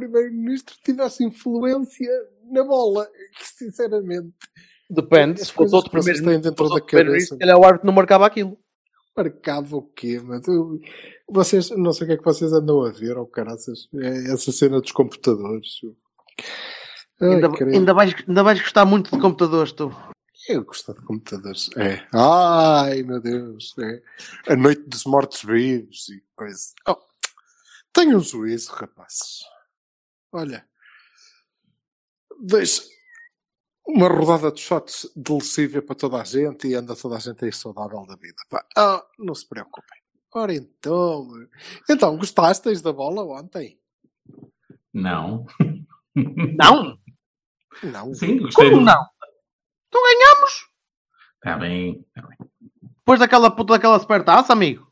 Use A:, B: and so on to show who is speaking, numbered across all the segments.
A: Primeiro-ministro tivesse influência na bola. Sinceramente.
B: Depende,
A: As
B: se fosse outro primeiro primeiro-ministro,
A: cabeça.
B: se calhar o árbitro não marcava aquilo.
A: Marcava o quê, mas eu- vocês, não sei o que é que vocês andam a ver, ou caraças, é essa cena dos computadores. Ai,
B: Ainda, ainda, vais, ainda vais gostar muito de computadores, tu.
A: Eu gosto de computadores. É. Ai, meu Deus. É. A noite dos mortos-vivos e coisa. Oh, tenham um juízo, rapazes. Olha. Deixa uma rodada de shots de para toda a gente e anda toda a gente aí saudável da vida. Pá, ah, não se preocupem. Ora então. Então, gostasteis da bola ontem?
C: Não.
B: Não?
A: Não.
C: Sim, gostei.
B: Como
C: do-
B: não? Então ganhamos!
C: Tá bem. Tá bem.
B: Depois daquela puta daquela supertaça, amigo.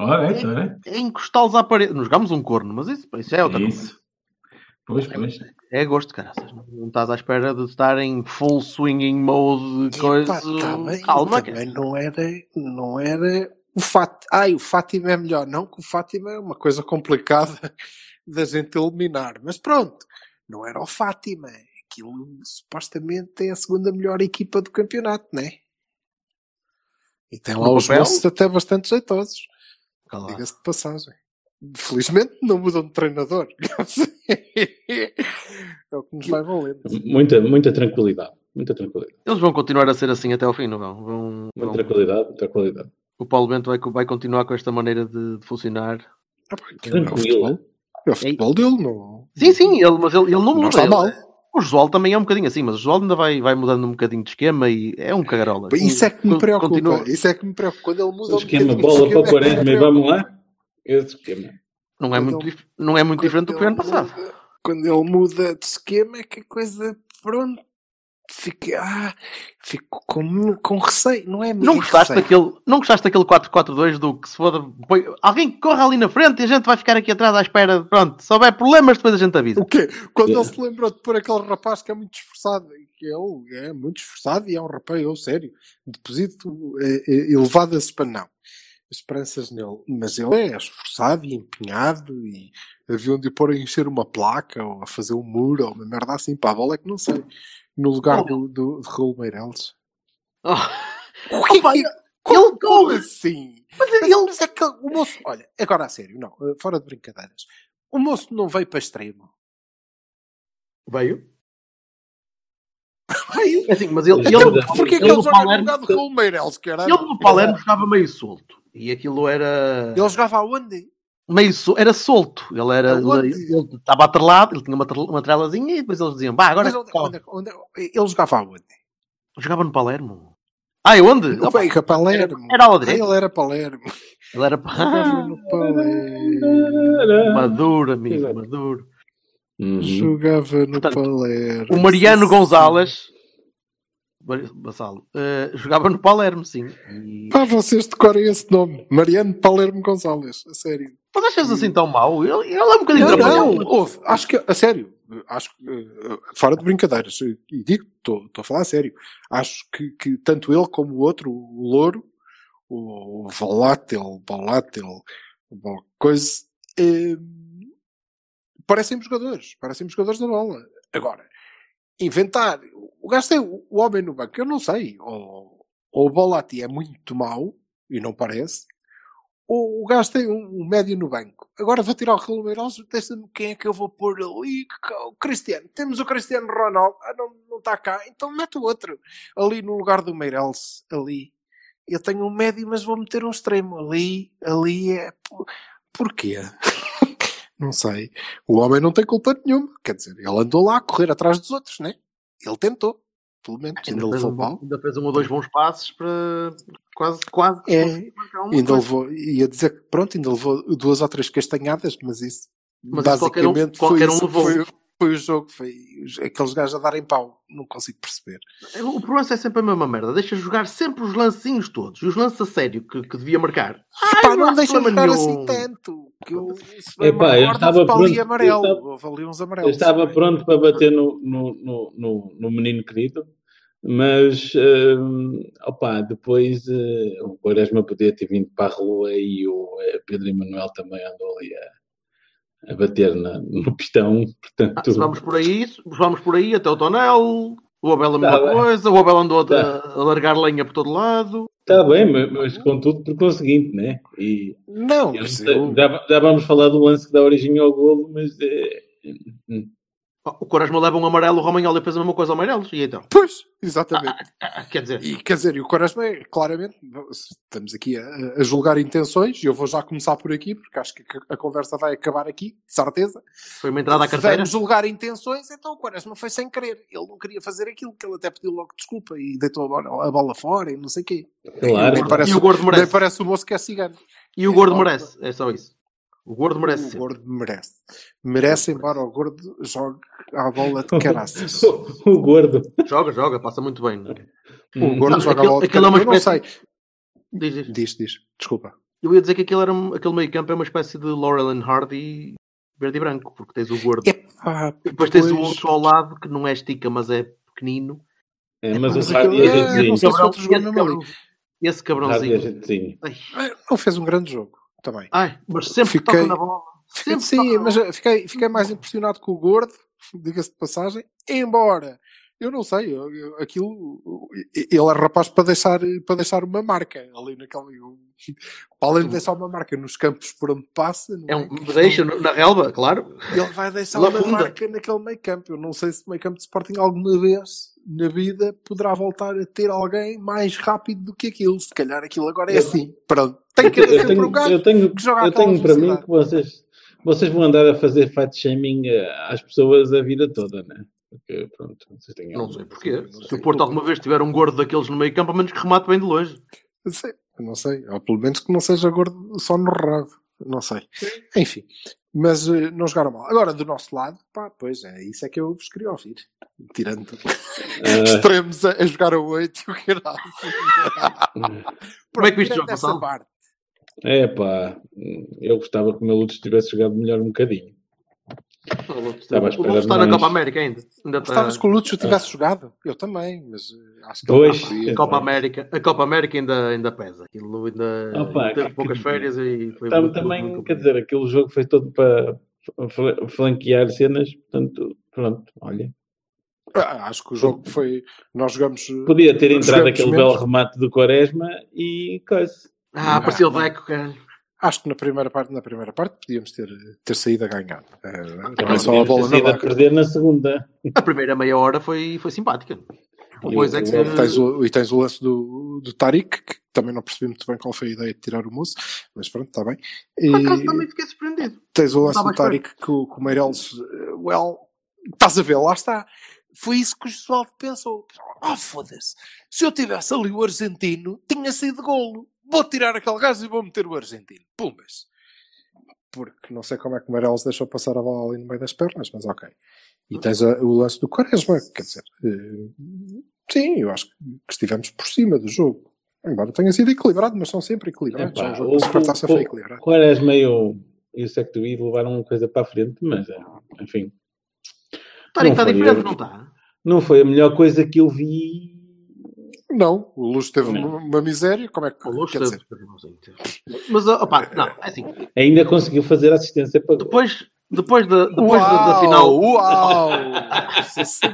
C: Ora, é, ora.
B: É encostá-los à parede. Nos jogámos um corno, mas isso, isso é outra coisa.
C: Pois, pois.
B: É gosto, caraças. Não estás à espera de estar em full swinging mode, coisa.
A: Epá, tá bem,
B: Calma,
A: também não era, não era o Fat... Ai, o Fátima é melhor. Não, que o Fátima é uma coisa complicada da gente eliminar. Mas pronto, não era o Fátima. Aquilo supostamente é a segunda melhor equipa do campeonato, né? E tem lá
B: No
A: os moços até bastante jeitosos. Diga-se de passagem. Felizmente não mudam de treinador. é o que nos vai valendo.
D: Muita, muita tranquilidade. Muita tranquilidade.
B: Eles vão continuar a ser assim até ao fim, não vão? vão,
D: Muita
B: vão-
D: tranquilidade, tranquilidade.
B: o Paulo Bento vai, vai continuar com esta maneira de, de funcionar.
A: Ah, pá, aquilo é o
D: Tranquilo.
A: futebol. É o futebol dele, não.
B: Sim, sim, ele, mas ele, ele não muda.
A: Não está
B: ele-
A: mal.
B: O Josual também é um bocadinho assim, mas o Josual ainda vai, vai mudando um bocadinho de esquema e é um cagarola.
A: Isso é que me preocupa.
B: continua-
A: Isso é que me preocupa. Quando ele muda
D: O
A: um
D: esquema,
A: bocadinho de
D: bola para o
A: é
D: 40 e vamos lá. Esse esquema.
B: Não é
A: Quando
B: muito,
A: ele-
B: não é muito diferente do que foi ano passado.
A: muda- Quando ele muda de esquema é que a coisa, pronto, fica, ah, fico com, com receio, não é
B: Não
A: é
B: gostaste,
A: receio.
B: daquele, não gostaste daquele 4-4-2 do que se foda. põe- alguém que corra ali na frente e a gente vai ficar aqui atrás à espera. Pronto, se houver problemas, depois a gente avisa.
A: O quê? Quando
D: Yeah.
A: ele se lembrou de pôr aquele rapaz que é muito esforçado, que ele é muito esforçado e é um rapaz, eu, sério, deposito eh, eh, elevadas espan- não, esperanças nele, mas ele é esforçado e empenhado e haviam de pôr a encher uma placa ou a fazer um muro ou uma merda assim para a bola, é que não sei. No lugar do, do, de Raul Meireles.
B: Oh,
A: O que
B: Opa,
A: é que-
B: ele
A: como, assim?
B: mas
A: Mas,
B: ele,
A: mas é que o moço, olha, agora a sério, não, eh, fora de brincadeiras. O moço não veio para extremo.
B: veio.
A: Veio.
B: É assim, mas ele, ele, ele,
A: que
B: ele
A: ele Raul Meireles, caralho?
B: ele no Palermo jogava meio solto. E aquilo era.
A: Ele jogava aonde?
B: meio sol- era solto. Ele era.
A: Aonde?
B: Ele, estava atrelado, ele tinha uma, tre- uma trelazinha e depois eles diziam, bah, agora
A: Mas onde,
B: corre."
A: onde, onde, ele jogava aonde?
B: jogava no Palermo. Ah, e onde?
A: Ele veio para Palermo.
B: Era direita.
A: Ele era Palermo.
B: Ele era
A: Jogava no Palermo.
B: maduro, amigo,
D: Exato.
B: maduro.
D: Uhum.
A: Jogava no
B: Portanto,
A: Palermo.
B: O Mariano. Gonzalez Bassalo, eh, jogava no Palermo, sim. E...
A: Pá, vocês decorem esse nome. Mariano Palermo Gonzalez. A sério.
B: Mas achas assim tão mau? Ele, ele é um bocadinho
A: Não, não, houve. Acho que, a sério, acho que, eh, fora de brincadeiras, e digo, estou a falar a sério, acho que, que tanto ele como o outro, o Louro, o Volátil, Volátil, coisa, eh, parecem jogadores, parecem jogadores da bola. Agora, inventar, o gajo tem o homem no banco, eu não sei, ou, ou o Volati é muito mau, e não parece, o, o gajo tem um, um médio no banco. Agora vou tirar o Raul Meireles, deixa-me quem é que eu vou pôr ali? O Cristiano. Temos o Cristiano Ronaldo. Ah, não, não está cá. Então mete o outro. Ali no lugar do Meireles. Ali. Eu tenho um médio, mas vou meter um extremo. Ali, ali é... por- Porquê? Não sei. O homem não tem culpa nenhuma. Quer dizer, ele andou lá a correr atrás dos outros, né? Ele tentou. pelo menos.
B: Ainda
A: Ainda
B: fez,
A: levou
B: um, bom- ainda fez um ou dois bons passes para quase, quase
A: É, Ainda
B: coisa.
A: levou, ia dizer que pronto, ainda levou duas ou três castanhadas, mas isso
B: Mas isso qualquer um-
A: basicamente
B: qualquer
A: foi,
B: um
A: isso,
B: levou.
A: foi, foi o jogo, foi aqueles gajos a darem pau, não consigo perceber.
B: O problema é sempre a mesma merda. Deixa jogar sempre os lancinhos todos. E os lances a sério que, que devia marcar.
A: Pá,
B: Ai,
A: não
B: há
A: deixa
B: problema
A: jogar
B: nenhum.
A: assim tanto. Que eu,
D: Epá, eu estava
A: houve para ali
D: pronto-
A: amarelo.
D: eu estava-
A: uns
D: Eu
A: amarelos.
D: estava pronto para bater no, no, no, no, no menino querido, mas hum, opá, depois eh, o Quaresma podia ter vindo para a rua e o eh, Pedro Emanuel também andou ali a, a bater na- no pistão.
B: Ah,
D: Portanto,
B: se vamos por aí, vamos por aí até o Tonel. O Abel a mesma
D: Tá bem.
B: coisa. O Abel andou a,
D: Tá.
B: a largar lenha por todo lado.
D: está bem, mas, mas contudo por conseguinte, né? E
A: Não,
D: eu já, já vamos falar do lance que dá origem ao golo, mas hum,
B: O Quaresma leva um amarelo. O Romagnoli fez a mesma coisa ao amarelos. E então?
A: Pois, exatamente.
B: Ah, quer dizer,
A: E quer dizer, e o Quaresma é claramente, estamos aqui a, a julgar intenções, e eu vou já começar por aqui, porque acho que a, conversa vai acabar aqui, de certeza.
B: foi uma entrada à
A: Se
B: carteira.
A: vamos julgar intenções, então o Quaresma foi sem querer. Ele não queria fazer aquilo, que ele até pediu logo desculpa e deitou a bola, a bola fora e não sei o quê.
D: claro.
A: Nem parece,
B: E o gordo
A: nem
B: merece.
A: parece o moço que é cigano.
B: E o gordo merece. É só isso. O gordo merece.
A: O
B: sempre.
A: gordo merece. Merece, embora o gordo jogue à bola de caraças.
D: o, o gordo.
B: Joga, joga. Passa muito bem. é?
A: O gordo
B: Não,
A: joga
B: aquele-
A: a bola de
B: aquele é uma
A: caraças. Eu não sei.
B: espécie- Diz, diz.
A: Diz, diz. Desculpa.
B: Eu ia dizer que aquele, era, um- aquele meio campo é uma espécie de Laurel and Hardy verde e branco, porque tens o gordo.
A: Epá,
B: E depois tens o outro ao lado que não é estica, mas é pequenino.
D: É, mas
A: Mas
D: o Hardy é
A: é-
D: gentezinho.
A: não sei se
B: Cabrão-
A: outro jogou
B: esse,
A: mesmo ali.
B: cabrão- esse
D: Hardy é
B: cabrãozinho.
D: gentezinho.
B: Ai,
A: Não fez um grande jogo também.
B: ai, mas sempre que
A: Fiquei-
B: toca na bola.
A: Sim, mas fiquei, fiquei mais impressionado com o gordo, diga-se de passagem, embora eu não sei, eu- eu- aquilo ele é rapaz para deixar, para deixar uma marca ali naquele. eu- Para além de deixar uma marca nos campos por onde passa, não
B: É um, deixa na relva, claro.
A: ele vai deixar uma marca naquele meio campo. Eu não sei se o meio campo de Sporting alguma vez na vida poderá voltar a ter alguém mais rápido do que aquilo. Se calhar aquilo agora é assim. Pronto, tem que haver sempre um
D: tenho,
A: gajo
D: eu tenho,
A: que joga
D: eu tenho para mim que vocês, vocês vão andar a fazer fat shaming eh, às pessoas a vida toda, né? Porque, pronto, vocês têm
B: Não
D: algum-
B: sei porquê.
A: não
B: Se
A: sei.
B: o Porto alguma vez tiver um gordo daqueles no meio campo, a menos que remate bem de longe.
A: Sei, não sei. Ou pelo menos que não seja gordo só no rabo. Não sei. Enfim. Mas eh, não jogaram mal. Agora, do nosso lado, pá, pois é, isso é que eu vos queria ouvir. Tirando
D: Ah,
A: extremos a, a jogar a 8 e o caralho.
B: Como é que viste o jogo,
A: parte.
D: é pá, eu gostava que o meu Lutz tivesse jogado melhor um bocadinho. Estava à
B: O
D: espera
B: Lúcio está na. Copa América ainda. ainda está...
A: Gostavas que o Lúcio tivesse jogado? Eu também, mas eh, acho que podia.
B: A Copa América, a Copa América ainda, ainda pesa. Aquilo ainda
D: Opa,
B: teve
D: que-
B: poucas
D: que-
B: férias e foi muito,
D: também,
B: muito, muito
D: quer dizer, aquele jogo foi todo para fl- flanquear cenas, portanto, pronto, olha.
A: Ah, Acho que o jogo foi. Nós jogamos. eh,
D: Podia ter entrado aquele belo remate do Quaresma e coisa.
B: Ah, apareceu o Deco, caralho.
A: Acho que na primeira parte, na primeira parte podíamos ter, ter saído a ganhar. Eh, não é
D: Também
A: só a
D: podíamos
A: bola
D: ter
A: na
D: a perder na segunda.
B: A primeira meia hora foi, foi simpática. Depois é que.
A: E tens o, e tens o lance do, do Tariq, que também não percebi muito bem qual foi a ideia de tirar o moço, mas pronto, está bem. E
B: Por acaso também fiquei surpreendido.
A: tens o lance do. Tariq que o, que o Meireles, eh, well, estás a ver, lá está. Foi isso que o Josualdo pensou. Oh, foda-se. Se eu tivesse ali o argentino, tinha sido golo. Vou tirar aquele gajo e vou meter o argentino. Pumbas. Porque não sei como é que o Meireles deixou passar a bola ali no meio das pernas, mas ok. E tens a- o lance do Quaresma, quer dizer, eh, sim, eu acho que estivemos por cima do jogo. Embora tenha sido equilibrado, mas são sempre equilibrados.
D: Epá,
A: o jogo
D: o-
A: da Supertaça foi equilibrado.
D: Quaresma e o, e o Secto I levaram uma coisa para a frente, mas, eh, enfim,
B: Está, está diferente, não está?
D: não foi a melhor coisa que eu vi.
A: Não, o Luz teve
D: Não.
A: uma, uma miséria, como é que
B: O Luz
A: quer
B: teve-
A: dizer?
B: teve teve. Mas, opa, não, é assim.
D: Ainda conseguiu fazer assistência para.
B: Depois, depois, da, depois da, da
A: Uau,
B: final.
A: Uau! Sim,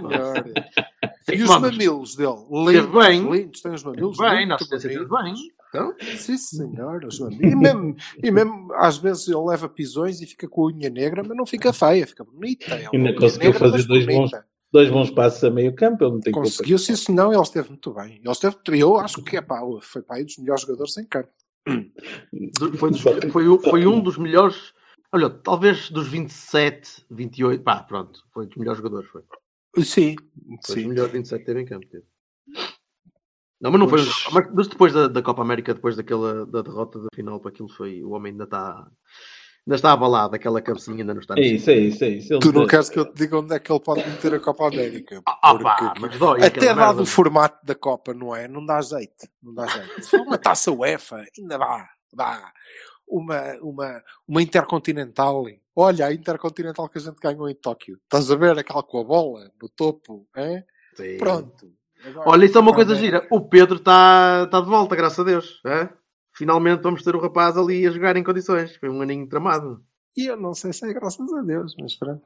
A: E os
B: vamos.
A: mamilos dele?
B: Teve
A: Lindos,
B: bem.
A: lindos, tem os mamilos
B: Bem,
A: muito
B: teve bem. Então,
A: Sim, senhor, os mamilos. E mesmo, e mesmo, às vezes, ele leva pisões e fica com a unha negra, mas não fica feia, fica bonita. É
D: Ainda conseguiu
A: negra,
D: fazer dois
A: bonita.
D: Dois bons passos a meio campo, ele não tem culpa.
A: Conseguiu, sim, senão ele esteve muito bem. Ele esteve, eu acho que é pá, foi pá, aí dos melhores jogadores em campo.
B: foi, dos- foi, foi um dos melhores. Olha, talvez dos 27, 28. Pá, pronto. Foi dos melhores jogadores. Foi,
A: Sim,
B: foi dos
A: sim.
B: melhores 27 que teve em campo. teve. Não, mas não foi. um mas depois da, da Copa América, depois daquela da derrota da final para aquilo foi. O homem ainda está. Ainda está abalado, aquela cabecinha ainda não está.
D: É isso, é isso, é isso.
A: Tu não queres que eu te diga onde é que ele pode meter a Copa América?
B: Ah, pá,
A: Porque-
B: mas dói.
A: Até dado
B: merda.
A: o formato da Copa, não é? Não dá jeito. Não dá jeito. Se for uma taça UEFA, ainda dá. Dá. Uma, uma, uma Intercontinental. Olha, a Intercontinental que a gente ganhou em Tóquio. Estás a ver aquela com a bola no topo? É?
B: Sim.
A: Pronto. Agora,
B: Olha, isso é uma coisa gira. O Pedro está tá de volta, graças a Deus. é? Finalmente vamos ter o rapaz ali a jogar em condições. Foi um aninho tramado.
A: E eu não sei se é graças a Deus, mas pronto.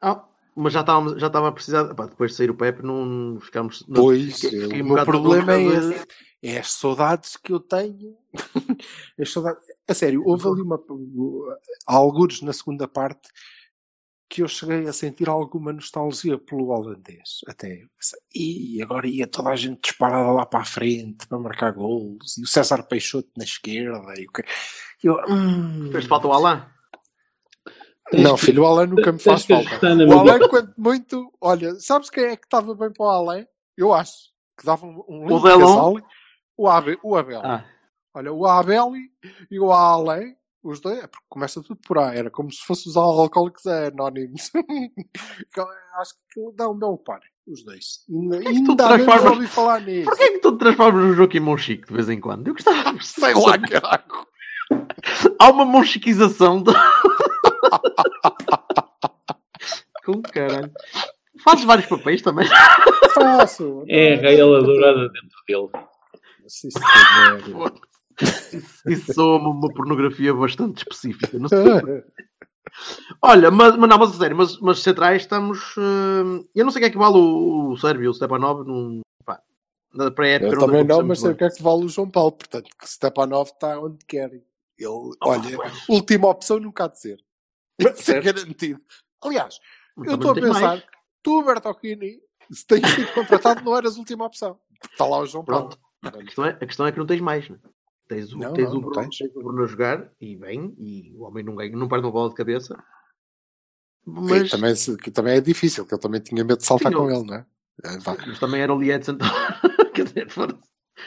B: Ah, mas já estava já estava a precisar. Pá, depois de sair o Pepe, não ficámos. não-
A: Pois,
B: fiquei- fiquei
A: o
B: um
A: problema é esse. É as saudades que eu tenho. as saudades... A sério, houve ali uma. Há algures na segunda parte que eu cheguei a sentir alguma nostalgia pelo holandês. Até. E agora ia toda a gente disparada lá para a frente para marcar golos. E o César Peixoto na esquerda. E o que... eu, hum...
B: Fez falta o Alain.
A: Não, filho, o Alain nunca me faz falta. O Alain, quanto muito. Olha, sabes quem é que estava bem para o Alain? Eu acho que dava um, um
B: O
A: lindo casal. O, Abe, o Abel.
B: Ah,
A: Olha, o Abel e o Alain, os dois, é porque começa tudo por A. Era como se fosse os alcoólicos anónimos. acho que dá um belo par, os dois. Ainda,
B: que tu
A: ainda
B: transformas-
A: ouvi falar nisso.
B: Porquê é que tu te transformas no Joaquim Monchique de vez em quando? Eu gostava de
A: Sei lá, caraca.
B: Há uma monchiquização de... Com caralho. Fazes vários papéis também.
A: Faço.
D: É a gaiola dourada dentro dele.
A: Sim, senhor.
B: Isso soa uma, pornografia bastante específica. Não sei. Olha, mas, mas não, mas a sério, mas, mas centrais estamos. hum, eu não sei o que é que vale o, o Sérvio, o Stepanov. Num, pá, na pré-época
A: Eu também não, mas sei o que é que vale o João Paulo. Portanto, que Stepanov está onde quer. Ele,
B: Oh,
A: olha,
B: pois.
A: última opção nunca há de ser. Isso é
B: Certo.
A: garantido. Aliás,
B: Mas
A: eu estou a pensar
B: mais.
A: que tu, Bertocchini, se tens sido contratado, não eras a última opção. Está lá o João Paulo.
B: Pronto. A questão, é, a questão é que não tens mais, né? Tens o,
A: Não,
B: tens,
A: não,
B: o Bruno,
A: tens.
B: tens o Bruno a jogar e bem, e o homem não ganha, não perde uma bola de cabeça. Mas,
A: E também, que também é difícil, que ele também tinha medo de saltar
B: Sim,
A: com
B: eu-
A: ele, não é? É,
B: mas também era o Lietzen. Quer dizer,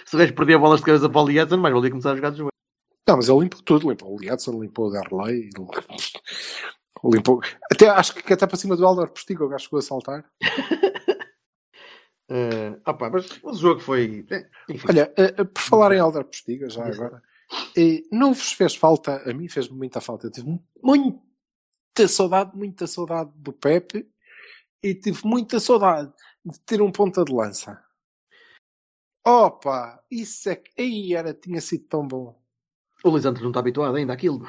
B: se o gajo perdia bolas de cabeça para o Lietzen, mais valia começar a jogar de joelho.
A: Não, mas ele limpou tudo, limpou o Liadson, limpou o Derlei, limpou. Até acho que até para cima do Alder Postigo o gajo chegou a saltar.
B: Eh, opa, mas, o jogo foi. enfim.
A: Olha, eh, por falar em Alder Postiga, já agora, eh, não vos fez falta, a mim fez-me muita falta. Eu tive mu- muita saudade, muita saudade do Pepe e tive muita saudade de ter um ponta de lança. Opa, isso é que. Aí era, tinha sido tão bom.
B: O Lisandro não está habituado ainda àquilo.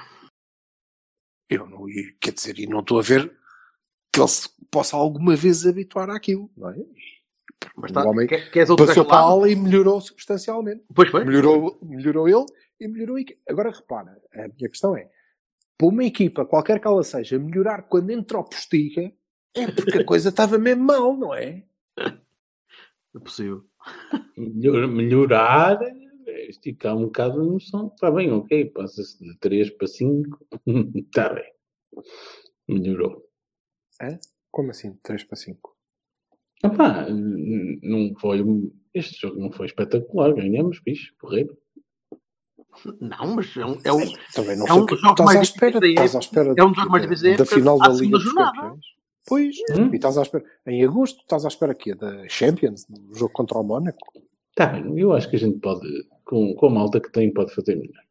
A: Eu não, quer dizer, e não estou a ver que ele se possa alguma vez habituar àquilo, não é?
B: Mas
A: O
B: tá,
A: homem
B: quer, outro
A: Passou para a ala e melhorou substancialmente.
B: Pois foi.
A: Melhorou, melhorou ele e melhorou a equipa. Agora repara, a minha questão é: para uma equipa, qualquer que ela seja, melhorar quando entra o postiga, é porque a coisa estava mesmo mal, não é?
B: É possível.
D: Melhor- melhorar, esticar um bocado a noção. Está bem, ok, passa-se de 3 para 5. Está bem. Melhorou.
A: Como assim? 3 para 5?
D: Epá, não foi. Este jogo não foi espetacular. Ganhamos, bicho, porreiro.
B: Não, mas é um. É um
A: Também não
B: É um
A: o que
B: dos jogos
A: estás à
B: mais
A: espera.
B: difíceis
A: à espera
B: é um dos jogos mais
A: da-
B: difíceis
A: da
B: da
A: final da Liga dos
B: jornada.
A: Campeões. Pois,
D: Hum?
A: e estás à espera. Em agosto, estás à espera aqui da Champions, no jogo contra o Mónaco.
D: Está bem, eu acho que a gente pode, com, com a malta que tem, pode fazer melhor.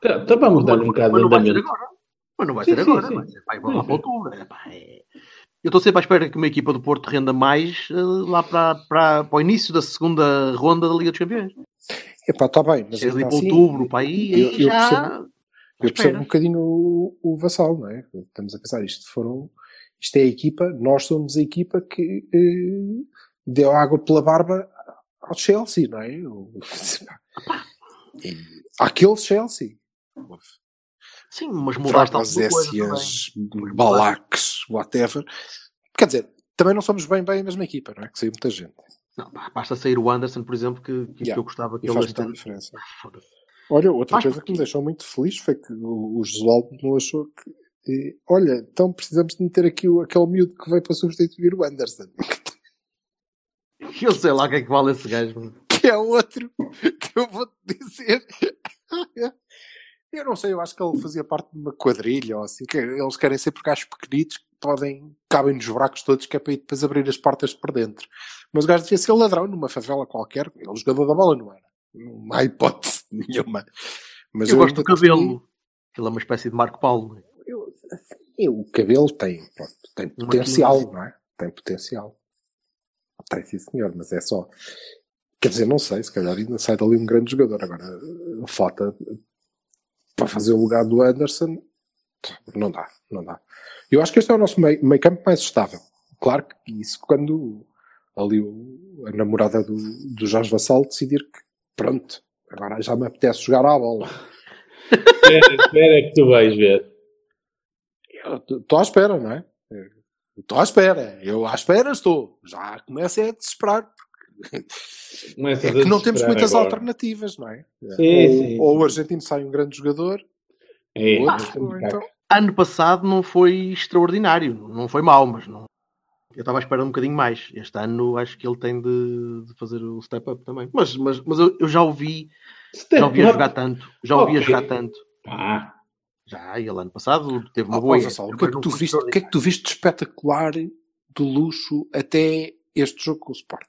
D: Tá, tá, vamos dar um bocado
B: mas não vai ser agora. Mas não vai
D: Sim,
B: ser
D: sim,
B: agora.
D: sim.
B: Vai ser vai
D: Sim,
B: lá
D: sim.
B: para outubro. Epá, é- Eu estou sempre à espera que uma equipa do Porto renda mais eh, lá para, para, para o início da segunda ronda da Liga dos Campeões.
A: Epá, está bem, mas
B: ali para
A: assim,
B: outubro, para aí,
A: eu- eu
B: já.
A: percebo- Eu percebo um bocadinho o, o Vassal, não é? Estamos a pensar, isto foram, isto é a equipa, nós somos a equipa que eh, deu água pela barba ao Chelsea, não é? O, aquele Chelsea.
B: Sim, mas coisa também.
A: Écias, Balacs, whatever. Quer dizer, também não somos bem bem a mesma equipa, não é? Que saiu muita gente.
B: Não, basta sair o Anderson, por exemplo, que, que,
A: Yeah.
B: eu gostava que
A: E
B: ele
A: faz muita diferença.
B: Foda-se.
A: Olha, outra
B: Faz
A: coisa que me deixou muito feliz foi que o, o Josualdo não achou que. eh, olha, então precisamos de meter aqui o, aquele miúdo que veio para substituir o Anderson.
B: Eu sei lá o que é que vale esse gajo.
A: que é outro que eu vou-te dizer. Eu não sei, eu acho que ele fazia parte de uma quadrilha ou assim, que eles querem ser por gajos pequenitos que podem, cabem nos buracos todos, que é para ir depois abrir as portas por dentro. Mas o gajo devia ser ladrão numa favela qualquer, ele é jogador da bola não era. Não há hipótese nenhuma. Mas
B: Eu gosto do cabelo. Ele é uma espécie de Marco Paulo.
A: Eu, assim, o cabelo tem, pronto, tem potencial,
B: quinze.
A: não é? Tem potencial. Tem sim, senhor, mas é só. Quer dizer, não sei, se calhar ainda sai dali um grande jogador. Agora, a Fota para fazer o lugar do Anderson, não dá, não dá. Eu acho que este é o nosso meio, meio campo mais estável. Claro que isso quando ali o- a namorada do, do Jorge Vassal decidir que, pronto, agora já me apetece jogar à bola.
D: Espera, espera que tu vais ver.
A: Estou à espera, não é? Estou à espera. Eu à espera estou. Já começo a desesperar. É
D: a
A: que não temos muitas
D: agora.
A: alternativas, não é?
D: Sim,
A: ou,
D: sim,
A: ou
D: sim.
A: o argentino sai um grande jogador,
D: É,
A: ou então...
B: Ano passado não foi extraordinário. Não foi mau, mas não. Eu estava à espera um bocadinho mais. Este ano acho que ele tem de, de fazer o step up também. Mas, mas, mas eu, eu já ouvi, já ouvi a jogar tanto. Já ouvi a
D: Ok.
B: jogar tanto.
D: Ah,
B: Já, ele ano passado teve uma
A: Oh,
B: boa.
A: o que é que tu viste? O que é que tu viste de espetacular de luxo até este jogo com o Sport?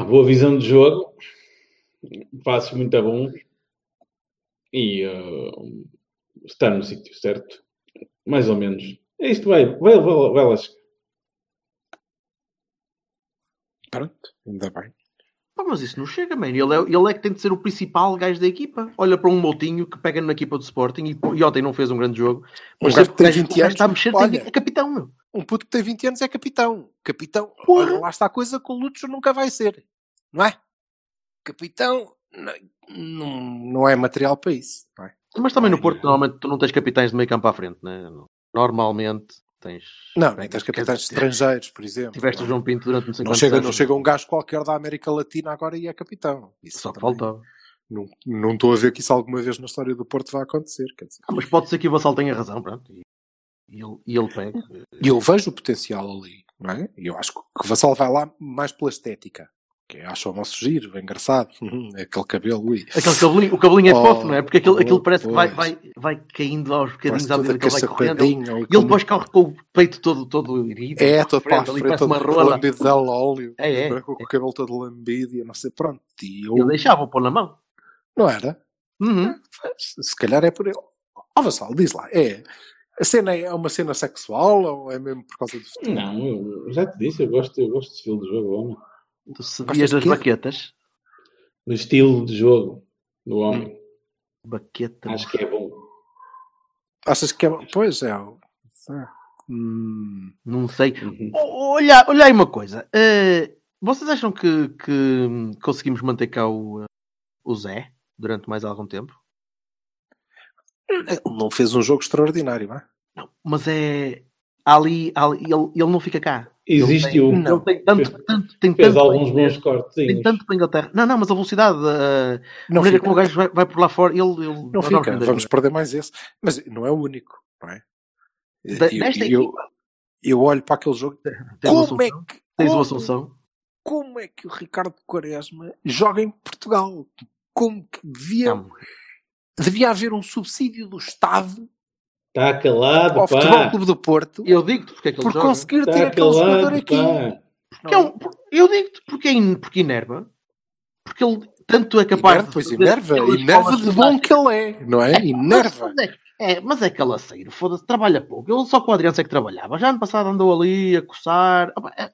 D: Uma boa visão de jogo, passos muito bons e uh, estar no sítio certo, mais ou menos. Isto vai, vai, vai, vai lá.
A: Pronto, ainda bem.
B: Pá, mas isso não chega, man. Ele é, ele é que tem de ser o principal gajo da equipa. Olha para um Moutinho que pega na equipa do Sporting e, e ontem não fez um grande jogo. Mas
A: Um gajo que tem
B: o gajo-
A: 20
B: o gajo
A: anos,
B: está a mexer,
A: olha.
B: é capitão, meu.
A: Um puto que tem 20 anos é capitão. Capitão, olha, lá está a coisa que o Lúcio nunca vai ser. Não é? Capitão não, não, é material para isso. É?
B: Mas também no Porto, normalmente, tu não tens capitães de meio campo à frente, né? Normalmente tens.
A: Não, nem tens capitães estrangeiros, por exemplo.
B: Tiveste o João Pinto durante não sei
A: Não chega,
B: anos.
A: não chega um gajo qualquer da América Latina agora e é capitão. Isso
B: Só que
A: também
B: faltava.
A: Não, não estou a ver que isso alguma vez na história do Porto vai acontecer.
B: Ah, mas pode ser que o Vassal tenha razão, pronto. E, e ele, e ele pega.
A: E eu vejo o potencial ali, não é? E eu acho que o Vassal vai lá mais pela estética. Que acho o moço giro, engraçado. Aquele cabelo, ui.
B: Aquele cabelinho, o cabelinho é
A: Oh,
B: fofo, não é? Porque aquilo, aquilo
A: oh,
B: parece que vai,
A: pois.
B: vai, vai caindo aos bocadinhos à medida que ele vai correndo. E ele
A: como-
B: depois corre com o peito todo, todo irido.
A: É, todo para a
B: frente, uma
A: todo
B: rola.
A: lambido de óleo.
B: É, é.
A: Com o cabelo todo lambido e não sei, pronto. E eu,
B: Ele deixava pôr na mão.
A: não era?
B: Uhum.
A: Se calhar é por ele. Ó Vassal, diz lá, é. A cena é uma cena sexual ou é mesmo por causa do futebol?
D: Não, eu já te disse, eu gosto, eu gosto do estilo de jogo, homem.
B: Tu sabias das baquetas?
D: Do estilo de jogo do homem.
B: Baqueta.
D: Acho que é bom.
A: Achas que é. Pois é. Hum,
B: Não sei.
D: Uhum.
B: Olha, olha aí uma coisa. Eh, vocês acham que, que conseguimos manter cá o, o Zé durante mais algum tempo?
A: não fez um jogo extraordinário, não é?
B: Não. Mas é. Ali, ali ele, ele não fica cá.
D: Existe
B: ele tem,
D: um.
B: Ele tem tanto, tanto, tem
D: Fez
B: tanto
D: alguns
B: para-
D: bons cortes.
B: Tem tanto para a Inglaterra. Não, não, mas a velocidade, a
A: Não
B: maneira como o gajo vai, vai por lá fora, ele. ele
A: Não fica,
B: vamos
A: vamos perder mais esse. Mas não é o único, não é?
B: Da-
A: Eu-
B: desta
A: eu,
B: equipa.
A: eu olho para aquele jogo. Como é que.
B: Tens o
A: como-
B: Assunção.
A: como é que o Ricardo Quaresma joga em Portugal? Como que devia,
B: Não,
A: devia haver um subsídio do Estado
D: Está calado,
A: ao Futebol
D: pá.
A: Clube do Porto
B: Eu digo-te porque é que ele
A: por
B: joga.
A: conseguir ter
D: Está
A: aquele jogador aqui.
B: é um- eu digo-te porque, é porque inerva. Porque ele tanto é capaz
A: Inerva, pois inerva, inerva de bom que ele é, não é? Inerva.
B: Mas, é, é, mas é calaceiro, foda-se, trabalha pouco. Ele só com o Adriano é que trabalhava. Já ano passado andou ali a coçar. É,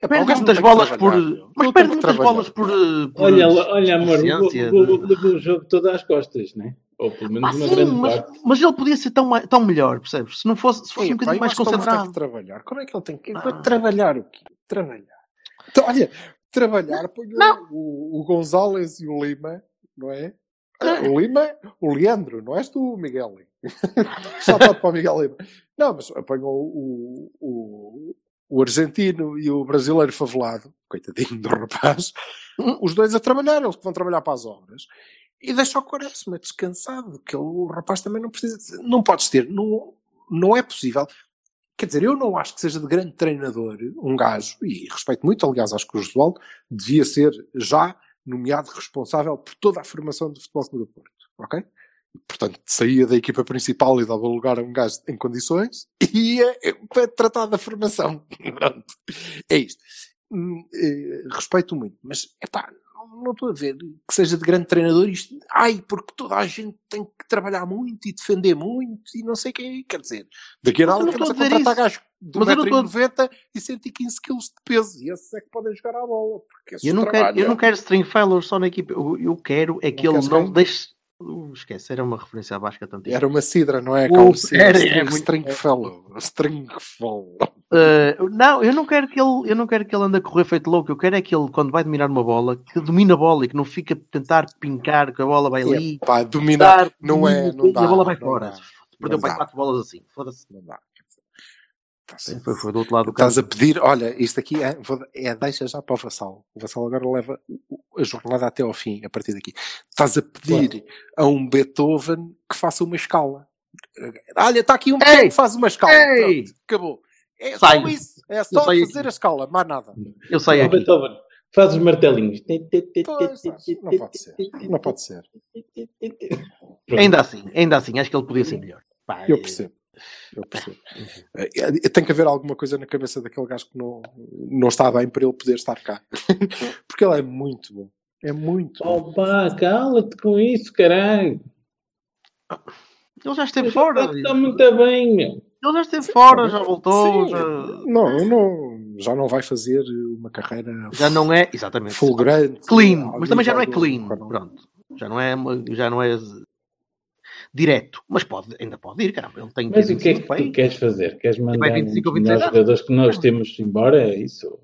A: É, o
B: perde
A: não
B: muitas bolas por. Mas
A: Não
B: perde muitas bolas por. por
D: Olha, olha, amor, levou o jogo todo às costas, né? Ou pelo menos
B: Ah,
D: uma
B: sim,
D: grande
B: mas,
D: parte.
B: mas ele podia ser tão, tão melhor, percebes? Se não fosse, se fosse
A: Ei,
B: um bocadinho mais concentrado.
A: que trabalhar. Como é que ele tem que
B: Ah.
A: trabalhar o quê? Trabalhar. Então, olha, trabalhar, põe o- o, o Gonzalez e o Lima, não é?
B: Não.
A: O Lima, o Leandro, não és tu, Miguel. Só para o Miguel Lima. Não, mas apanham o, o, o argentino e o brasileiro favelado, coitadinho do rapaz, os dois a trabalhar, eles que vão trabalhar para as obras. E deixa o Quaresma descansado, que o rapaz também não precisa. Não podes ter, não, não é possível. Quer dizer, eu não acho que seja de grande treinador um gajo, e respeito muito, aliás, acho que o Josualdo devia ser já nomeado responsável por toda a formação do Futebol Clube do Porto, ok? Portanto, saía da equipa principal e dava lugar a um gajo em condições e ia para tratar da formação. Pronto. É isto. Hum, eh, Respeito muito, mas, epá, não, não estou a ver que seja de grande treinador isto. Ai, porque toda a gente tem que trabalhar muito e defender muito e não sei o que Quer dizer, daqui a nada
B: não
A: temos a contratar gajos de
B: Mas eu não estou
A: 1,90m e 115 kg de peso. E esses é que podem jogar à bola.
B: Eu não, quero, eu não
A: é-
B: quero Stringfellow só na equipa. Eu, eu quero é que
A: Não
B: ele não deixe. Uh, esquece, era uma referência à Vasca tanto.
A: Era uma cidra, não é?
B: O-
A: Calma, cidra,
B: era, é
A: string,
B: muito-
A: Stringfellow. Stringfellow.
B: Uh, não, eu não quero que ele, eu não quero que ele ande a correr feito louco. Eu quero é que ele, quando vai dominar uma bola, que domine a bola e que não fica a tentar pincar que a bola vai ali.
A: Pá, dominar
B: dar,
A: não é, não
B: e
A: dá.
B: a bola vai
A: não
B: fora. Perdeu para
A: dá.
B: quatro bolas assim. Foda-se.
A: Não dá. Tá
B: Foi, foi do outro lado do
A: Estás a pedir, olha, isto aqui é, é deixa já para o Vassal. O Vassal agora leva a jornada até ao fim, a partir daqui. Estás a pedir a um Beethoven que faça uma escala. Olha, está aqui um
B: Ei!
A: pequeno que faz uma escala.
B: Ei!
A: Pronto, acabou. É
B: Sai.
A: só isso. É só fazer
B: aqui.
A: a escala, mais nada.
B: Eu saio aqui.
D: Beethoven, faz os martelinhos.
A: Pois, não pode ser. Não pode ser.
D: Pronto.
B: Ainda assim, ainda assim, acho que ele podia ser melhor. Pá,
A: Eu
B: é-
A: percebo. Eu percebo. Eh, Tem que haver alguma coisa na cabeça daquele gajo que não, não está bem para ele poder estar cá. Porque ele é muito bom. É muito bom.
D: Opa, cala-te com isso, caralho.
B: Ele já esteve fora.
D: Está muito bem, meu.
B: Ele já esteve fora, já voltou.
A: Sim.
B: Já,
A: Não, não, já não vai fazer uma carreira
B: já não é. Exatamente.
A: fulgurante.
B: Clean, mas também já não é clean.
A: Pronto.
B: Já não é, já não é direto. Mas pode, ainda pode ir, caramba. Ele tem
D: Mas o que é
B: 25
D: que tu queres fazer? Queres mandar
B: 25 ou
D: uns
B: 26
D: melhores jogadores que nós temos embora? É isso?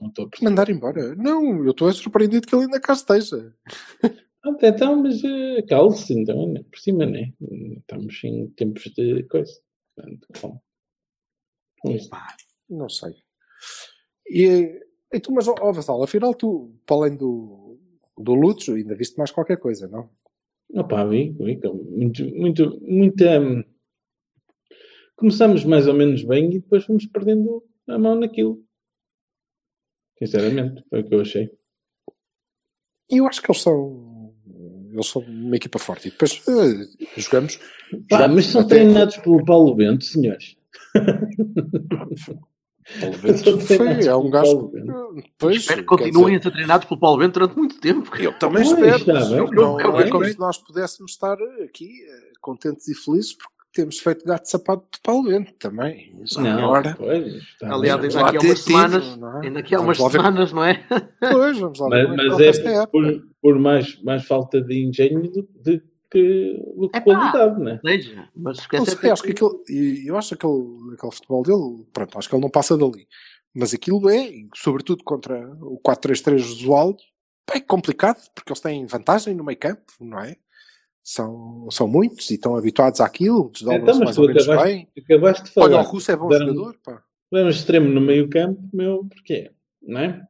D: Não estou a perceber.
A: Mandar embora. Não, eu estou surpreendido que ele ainda cá esteja.
D: Ah, então, mas uh, cale-se, então, né? por cima, né? Estamos em tempos de coisa. Portanto, bom.
B: Pá,
A: Não sei. E, e tu, mas, ó ó, Vassal, afinal tu, para além do, do Lutz, ainda viste mais qualquer coisa, não?
D: Opa, vi, vi, muito, muito, muita. hum, Começamos mais ou menos bem e depois fomos perdendo a mão naquilo. Sinceramente, foi o que eu achei.
A: Eu acho que eles são. Eles são uma equipa forte. E depois eh, jogamos.
D: Pá,
A: jogamos
D: mas são
A: até-
D: treinados pelo Paulo Bento, senhores.
A: Foi, é um
D: pelo
A: gajo.
D: Paulo Bento.
A: Pois,
B: espero que continuem
A: dizer,
B: a ser treinados pelo Paulo Bento durante muito tempo.
A: Eu também
D: Pois,
A: espero.
D: está bem.
A: não, não
B: eu-
A: é como se nós pudéssemos estar aqui eh, contentes e felizes porque temos feito gato de sapato de Paulo Bento também. Já
D: Não,
A: agora.
D: pois,
B: Aliás, ainda aqui há umas
A: tido,
B: semanas,
A: não é?
B: ainda aqui há
A: Vamos
B: umas semanas, não é?
A: Pois, vamos lá
D: Mas,
A: é que
D: mas é por, por mais, mais falta de engenho do, de, que, do que
B: Epá.
D: qualidade, né?
B: Seja, mas
A: Não sei, acho que aquele, e eu acho que aquele, aquele futebol dele, pronto, acho que ele não passa dali. Mas aquilo é, sobretudo contra o 4-3-3 Josualdo, é complicado, porque eles têm vantagem no meio campo, não é? São, são muitos e estão habituados àquilo, desdobram-se
D: Então, mas
A: mais ou menos
D: acabaste,
A: bem.
D: acabaste de
A: Olha,
D: falar.
A: o Russo é bom
D: Deram-
A: jogador, pá.
D: Deram extremo no meio campo, meu, porquê? Não é?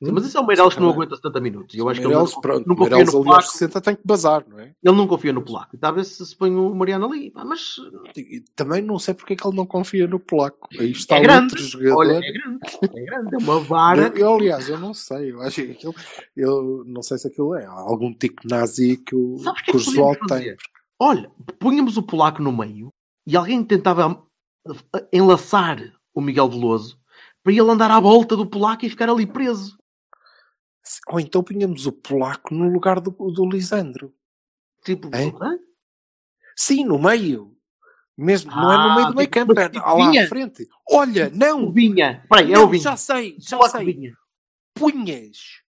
B: Mas isso é o Meirelles que não aguenta 70 minutos. Eu acho que ele não,
A: pronto,
B: não confia
A: Meirelles
B: no Polaco.
A: 60 tem que bazar, não é?
B: Ele não confia no Polaco. E talvez se põe o Mariano ali. Mas
A: também não sei porque é que ele não confia no polaco. Aí está
B: é grande.
A: outro jogador.
B: Olha, é grande. É grande. É uma vara.
A: Eu, aliás, eu não sei. Eu acho que aquilo, eu não sei se aquilo é algum tico nazi que o,
B: Sabes o que
A: que
B: é
A: o tem.
B: Olha, punhamos o Polaco no meio e alguém tentava enlaçar o Miguel Veloso para ele andar à volta do Polaco e ficar ali preso.
A: Ou então punhamos o polaco no lugar do, do Lisandro.
B: Tipo,
A: É? Sim, no meio. Mesmo, não é no
B: Ah,
A: meio do meio
B: tipo,
A: campo, é
B: tipo
A: lá à frente. Olha,
B: o
A: não!
B: Vinha. Espera aí, é o Vinha.
A: já sei, já
B: Polaco
A: sei.
B: Vinha.
A: Punhas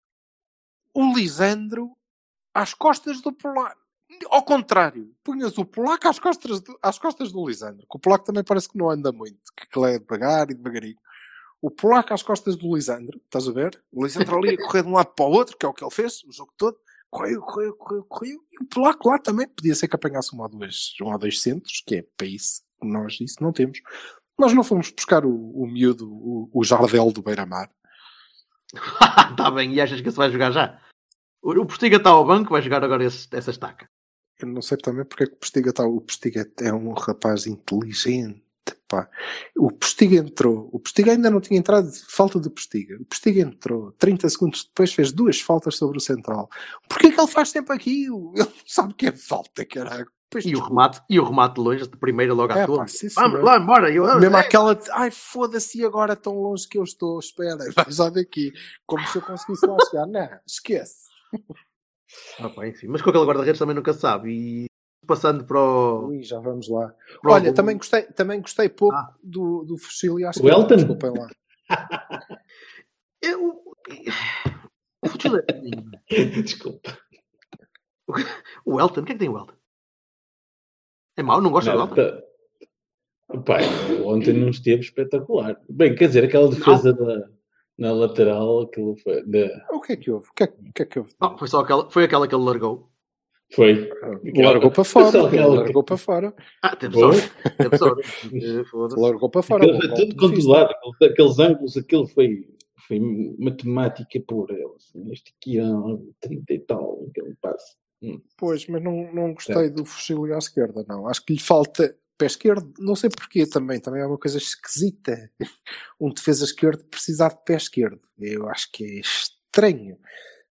A: o Lisandro às costas do polaco. Ao contrário, punhas o polaco às costas do, às costas do Lisandro. Que o polaco também parece que não anda muito, que aquilo é devagar e devagarinho. O polaco às costas do Lisandro, estás a ver? O Lisandro ali a correr de um lado para o outro, que é o que ele fez, o jogo todo. Correu, correu, correu, correu. E o polaco lá também podia ser que apanhasse um ou dois, um ou dois centros, que é para isso. Nós isso não temos. Nós não fomos buscar o, o miúdo, o, o Jardel do Beira-Mar.
B: Está bem, e achas que se vai jogar já? O, o Postiga está ao banco, vai jogar agora esse- essa estaca.
A: Eu não sei também porque é que o Postiga está. O Postiga é um rapaz inteligente. Pá. O Postiga entrou. O Postiga ainda não tinha entrado falta de Postiga. O Postiga entrou. 30 segundos depois fez duas faltas sobre o Central. Porquê que ele faz sempre aquilo? Ele não sabe o que é falta, caralho. Depois
B: E o remate, e o remate de longe, de primeira logo à
A: É,
B: toa. Vamos lá, embora. Eu,
A: Mesmo
B: é,
A: aquela de, ai foda-se, agora tão longe que eu estou, espera, vai já daqui. Como se eu conseguisse lá chegar. Não, esquece.
B: Ah, pá, enfim. Mas com aquele guarda-redes também nunca sabe. E passando para o.
A: Ui, já vamos lá.
B: para o-
A: Olha, também gostei, também gostei pouco
B: Ah.
A: do, do Fuxili, acho
D: O
A: que
D: Elton?
A: desculpem lá.
B: Eu... O Futsal é-
D: Desculpa.
B: O Elton, o que é que tem o Elton? É mau? Não gosta do
D: Não,
B: Elton?
D: tá- Pá, ontem não esteve espetacular. Bem, quer dizer, aquela defesa da, na lateral, aquilo foi. da-
A: O que é que houve? O que é, o que, é que houve?
B: Não, foi só aquela, foi aquela que ele largou.
D: Foi.
A: Largou para fora.
D: Aquela
A: Largou para fora.
B: Ah, sorte. Eh, foda-se.
A: Largou para fora. Golpe
D: tudo controlado, aquele- aqueles ângulos, aquilo foi, foi matemática pura. Assim, este aqui é um 30 e tal, aquele passe.
A: Pois, mas não, não gostei do Fuxili à esquerda, não. Acho que lhe falta pé esquerdo. Não sei porquê também. Também é uma coisa esquisita. Um defesa esquerdo precisar de pé esquerdo. Eu acho que é estranho.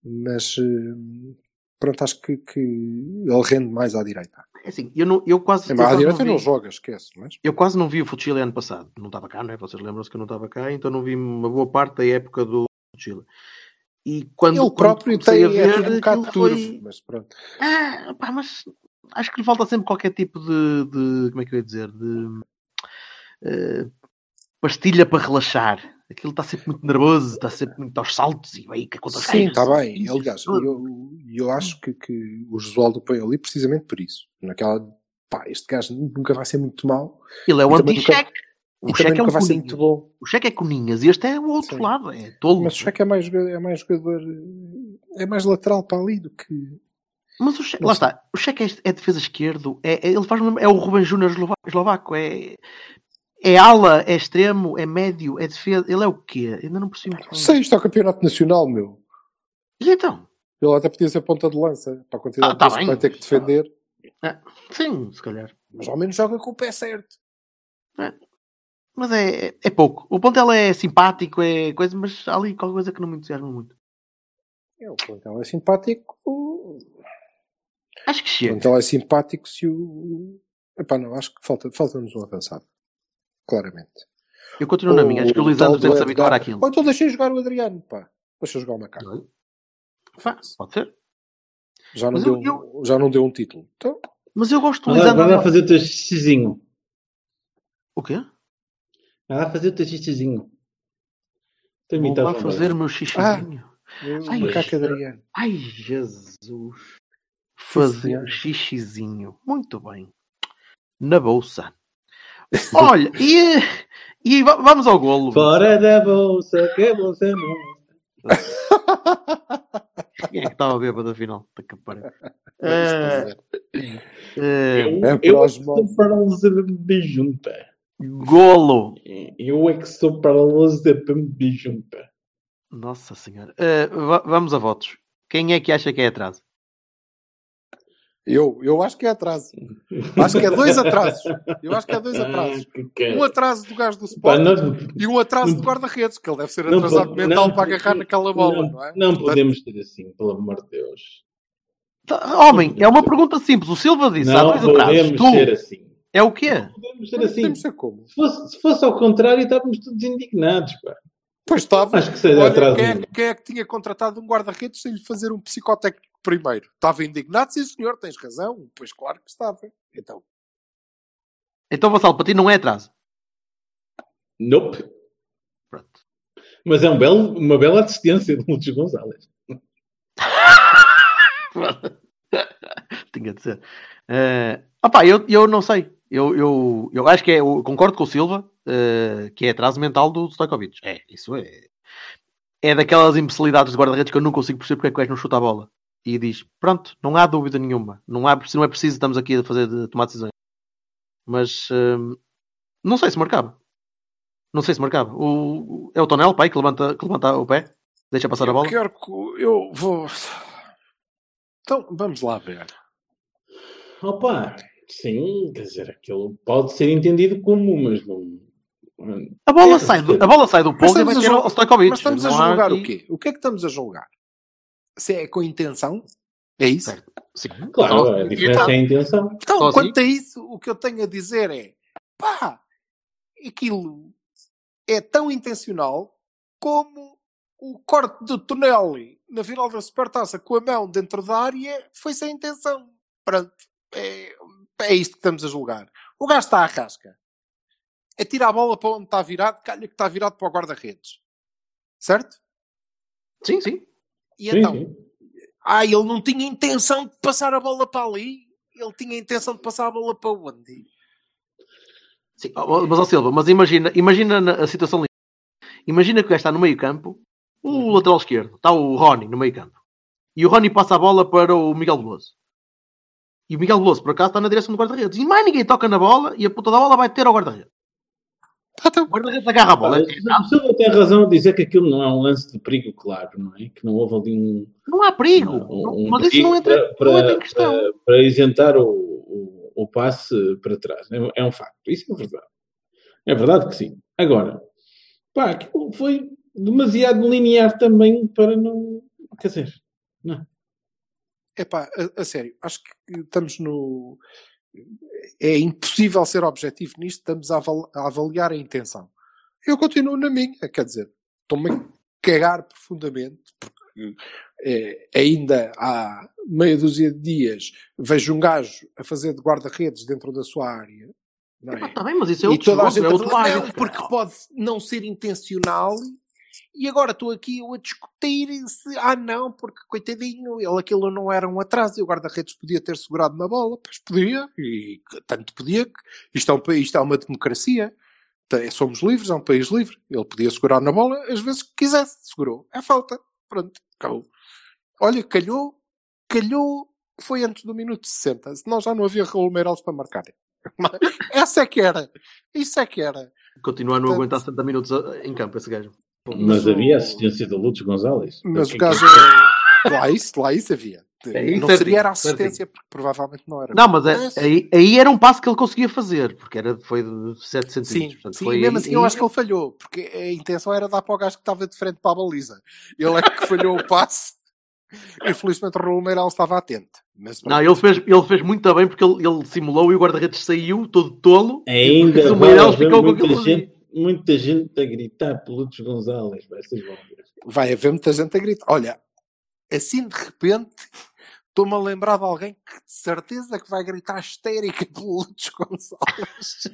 A: Mas eh, pronto, acho que, que ele rende mais à direita.
B: É assim, eu, não, eu quase.
A: É,
B: eu
A: à
B: quase
A: direita
B: não
A: não joga, esquece. Mas
B: Eu quase não vi o Futsile ano passado. Não estava cá, não é? Vocês lembram-se que eu não estava cá, então não vi uma boa parte da época do Futsile. E quando,
A: ele próprio tem
B: a
A: é
B: ver,
A: tudo um bocado
B: aquilo
A: turvo.
B: foi-
A: Mas pronto.
B: Ah, pá, mas acho que lhe falta sempre qualquer tipo de, de- como é que eu ia dizer, de eh, pastilha para relaxar. Aquilo está sempre muito nervoso, está sempre muito aos saltos e vai que conta
A: Sim, está bem. Aliás, eu, eu acho que, que o Josualdo põe ali precisamente por isso. Naquela, pá, este gajo nunca vai ser muito mau
B: Ele é o anti-cheque. O cheque é
A: nunca
B: um
A: vai ser muito bom.
B: O cheque é coninhas e este é o outro
A: Sim.
B: lado, é tolo.
A: Mas o Cheque é mais, jogador- é mais jogador, é mais lateral para ali do que.
B: Mas o cheque, lá está, o cheque é, é defesa esquerdo, é, é- ele faz é o Ruben Júnior eslova- eslovaco, é, é ala, é extremo, é médio, é defesa, ele é o quê? Ainda não bem.
A: Sei, isto é o campeonato nacional, meu.
B: E então?
A: Ele até podia ser ponta de lança para a quantidade
B: Ah, tá
A: de que vai ter que defender.
B: Sim, se calhar.
A: Mas ao menos joga com o pé certo.
B: Mas é, é pouco. O Pontel é simpático, é coisa, mas há ali qualquer coisa que não me entusiasma muito.
A: É, o plantel é simpático. O
B: Acho que chega.
A: plantel é simpático se o. Epá, não, acho que falta- falta-nos um avançado. Claramente.
B: Eu continuo na minha, acho que o Lisandro tem de se habituar àquilo.
A: Ou então deixem jogar o Adriano, pá. Deixa jogar o macaco.
B: Olha. Pá, Pode ser.
A: Já não,
B: Mas
A: deu,
B: eu-
A: já não deu um título. Então,
B: Mas eu gosto do Lisandro.
D: vai lá fazer o teu xixizinho.
B: O quê?
D: Vai lá fazer o teu xixizinho.
B: Vou lá
D: o
B: fazer o meu xixizinho.
A: o
B: Ai,
A: macaco Adriano.
B: Ai, Jesus. Fazer um xixizinho. Muito bem. Na bolsa. Olha, e, e va- vamos ao golo.
D: Fora da bolsa, que bolsa é mostra.
B: Quem é que estava bêbado afinal? Tá que pariu. Eh, eh,
D: Eu,
A: É
D: eu
A: para
D: é que sou para beber junta.
B: golo.
D: Eu é que sou para beber junta.
B: Nossa senhora. Va- vamos a votos. Quem é que acha que é atraso?
A: Eu, eu acho que é atraso. Acho que é dois atrasos. Eu acho que é dois atrasos.
D: Ah, cara.
A: Um atraso do gajo do
D: Pá,
A: Sport
D: não,
A: e um atraso
D: não-
A: do guarda-redes, que ele deve ser
D: não
A: atrasado
D: pode-
A: mental
D: não-
A: para agarrar naquela bola, não,
D: não,
A: é?
D: não
A: Portanto,
D: podemos ter assim, pelo amor de Deus.
B: Tá, Homem, é uma pergunta simples. O Silva disse há
D: Não
B: dois atrasos.
D: podemos
B: Tu,
D: ser assim.
B: é o quê?
D: Não podemos ser assim.
A: Podemos ser como?
D: Se fosse, se fosse ao contrário, estávamos todos indignados. Pá.
A: Pois estava.
D: Acho que seja
A: Olha,
D: atraso
A: quem é, quem é que tinha contratado um guarda-redes sem lhe fazer um psicotécnico primeiro? Estava indignado? Sim, senhor, tens razão. Pois claro que estava. Então,
B: Então, Vassal, para ti não é atraso.
D: Nope.
B: Pronto.
D: Mas é um belo, uma bela assistência de Lúcio Gonzalez.
B: Tinha de ser. Eh, opá, eu, eu não sei. Eu, eu, eu acho que é. Eu concordo com o Silva eh, que é atraso mental do Stojkovic. É, isso é. É daquelas imbecilidades de guarda-redes que eu não consigo perceber porque é que o gajo não chuta a bola. E diz: Pronto, não há dúvida nenhuma. Não, há, não é preciso, estamos aqui a fazer de tomar decisões. Mas eh, não sei se marcava. Não sei se marcava. O, é o Tonel, pai, que levanta, que levanta o pé, deixa passar a
A: eu
B: bola.
A: quero que eu vou. Então, vamos lá ver.
D: Opa, Sim, quer dizer, aquilo pode ser entendido como, mas não.
B: A bola,
D: É,
B: sai, do, a bola sai do Polga e vai
A: a,
B: ter
A: julgar,
B: o Stojkovic.
A: mas estamos a julgar
B: aqui-
A: o quê? O que é que estamos a julgar? Se é com intenção? É isso?
B: Certo. Sim.
D: Claro,
B: Só-
D: a diferença é a intenção.
A: Então,
B: Só
A: quanto a isso, o que eu tenho a dizer é pá, aquilo é tão intencional como o corte do Tonelli na final da Supertaça com a mão dentro da área foi sem intenção. Pronto, é, é isto que estamos a julgar. O gajo está à rasca. Atira a bola para onde está virado, calha que está virado para o guarda-redes. Certo?
B: Sim, sim.
A: E
D: Sim,
A: então,
D: sim.
A: ah, ele não tinha intenção de passar a bola para ali. Ele tinha intenção de passar a bola para onde?
B: Sim, mas ó Silva, mas imagina, imagina na- a situação ali. Imagina que o gajo está no meio campo, o lateral esquerdo, está o Rony no meio campo. E o Rony passa a bola para o Miguel Veloso. E o Miguel Veloso, por acaso, está na direção do guarda-redes. E mais ninguém toca na bola e a puta da bola vai ter ao guarda-redes.
A: Ah, então,
B: O guarda-redes agarra a bola.
D: A pessoa tem razão a dizer que aquilo não é um lance de perigo, claro, não é? Que não houve ali um.
B: Não há perigo.
D: um- um
B: mas isso não
D: perigo
B: entra,
D: para,
B: não entra em
D: para-
B: questão.
D: para- para isentar o, o, o passe para trás. É, é um facto. Isso é verdade. É verdade que sim. Agora, pá, aquilo foi demasiado linear também para não. Quer dizer, não.
A: Epá, a, a sério, acho que estamos no. É impossível ser objetivo nisto, estamos a, a avaliar a intenção. Eu continuo na minha, quer dizer, estou-me a cagar profundamente, porque eh, ainda há meia dúzia de dias vejo um gajo a fazer de guarda-redes dentro da sua área. Não é?
B: Está bem, mas isso é
A: e
B: outro
A: toda a gente
B: é
A: a
B: outro
A: falar, não, porque pode não ser intencional e agora estou aqui eu a discutir se, ah não, porque coitadinho, ele aquilo não era um atraso e o guarda-redes podia ter segurado na bola, pois podia, e tanto podia que isto é, um isto é uma democracia, somos livres, é um país livre, ele podia segurar na bola às vezes que quisesse, segurou, é falta, pronto, acabou. Olha, calhou, calhou, foi antes do minuto 60, senão já não havia Raul Meireles para marcar. Essa é que era, isso é que era.
B: Continua a não
A: Portanto-
B: aguentar 70 minutos a- em campo, esse gajo.
D: Mas
A: o-
D: havia assistência de Lutz Gonzalez.
A: Mas o gajo. Lá isso, lá isso havia.
B: É
A: não
B: certinho,
A: seria era
B: certinho.
A: assistência, porque provavelmente não era.
B: Não, mas é-
A: Mas-
B: aí, aí era um passo que ele conseguia fazer, porque era, foi de 7
A: Sim,
B: centímetros. portanto,
A: sim
B: foi
A: mesmo
B: aí-
A: assim eu
B: aí-
A: acho que ele falhou, porque a intenção era dar para o gajo que estava de frente para a baliza. Ele é que falhou o passe. Infelizmente o Raul Meireles estava atento. Mas,
B: Não, ele fez, ele fez muito bem porque ele, ele simulou e o guarda-redes saiu todo tolo.
D: Ainda
B: E o
D: haver
B: ficou com aquilo
D: gente, muita gente a gritar Lutz Gonzalez. Vai ser bom.
A: vai haver muita gente a gritar. Olha, assim de repente estou-me a lembrar de alguém que de certeza que vai gritar histérica pelo Lutz Gonçalves.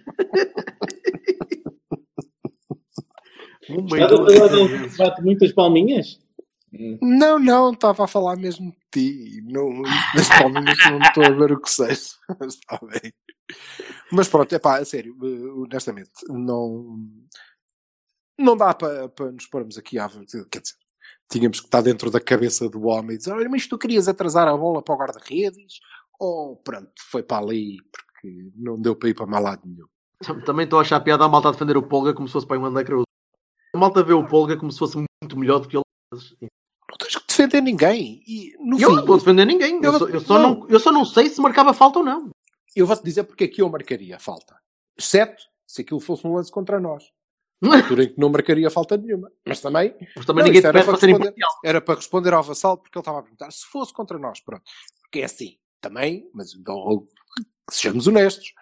B: Um
D: Estás a falar de alguém que bate muitas palminhas?
A: Não, não, estava a falar mesmo de ti. Não, nas palminhas não estou a ver o que seja. Mas está bem. Mas pronto, é pá, a sério, eh, honestamente, não, não dá para, para nos pormos aqui à. Quer dizer, tínhamos que estar dentro da cabeça do homem e dizer: olha, mas tu querias atrasar a bola para o guarda-redes? Ou pronto, foi para ali porque não deu para ir para mais lado nenhum.
B: Também estou a achar piada a malta a defender o Polga como se fosse para o André Cruz. A malta vê o Polga como se fosse muito melhor do que ele.
A: Não tens que defender ninguém. E no
B: Eu não
A: fim,
B: estou a defender ninguém. Eu,
A: Eu-
B: só, eu só
A: não.
B: não, eu só não sei se marcava falta ou não.
A: eu vou-te dizer porque é que eu marcaria falta. Exceto se aquilo fosse um lance contra nós. Na altura em que não marcaria falta nenhuma. Mas também
B: Mas também
A: Não,
B: ninguém
A: era para responder. era para responder ao vassalo porque ele estava a perguntar se fosse contra nós, pronto. Porque é assim, também, mas então, sejamos honestos,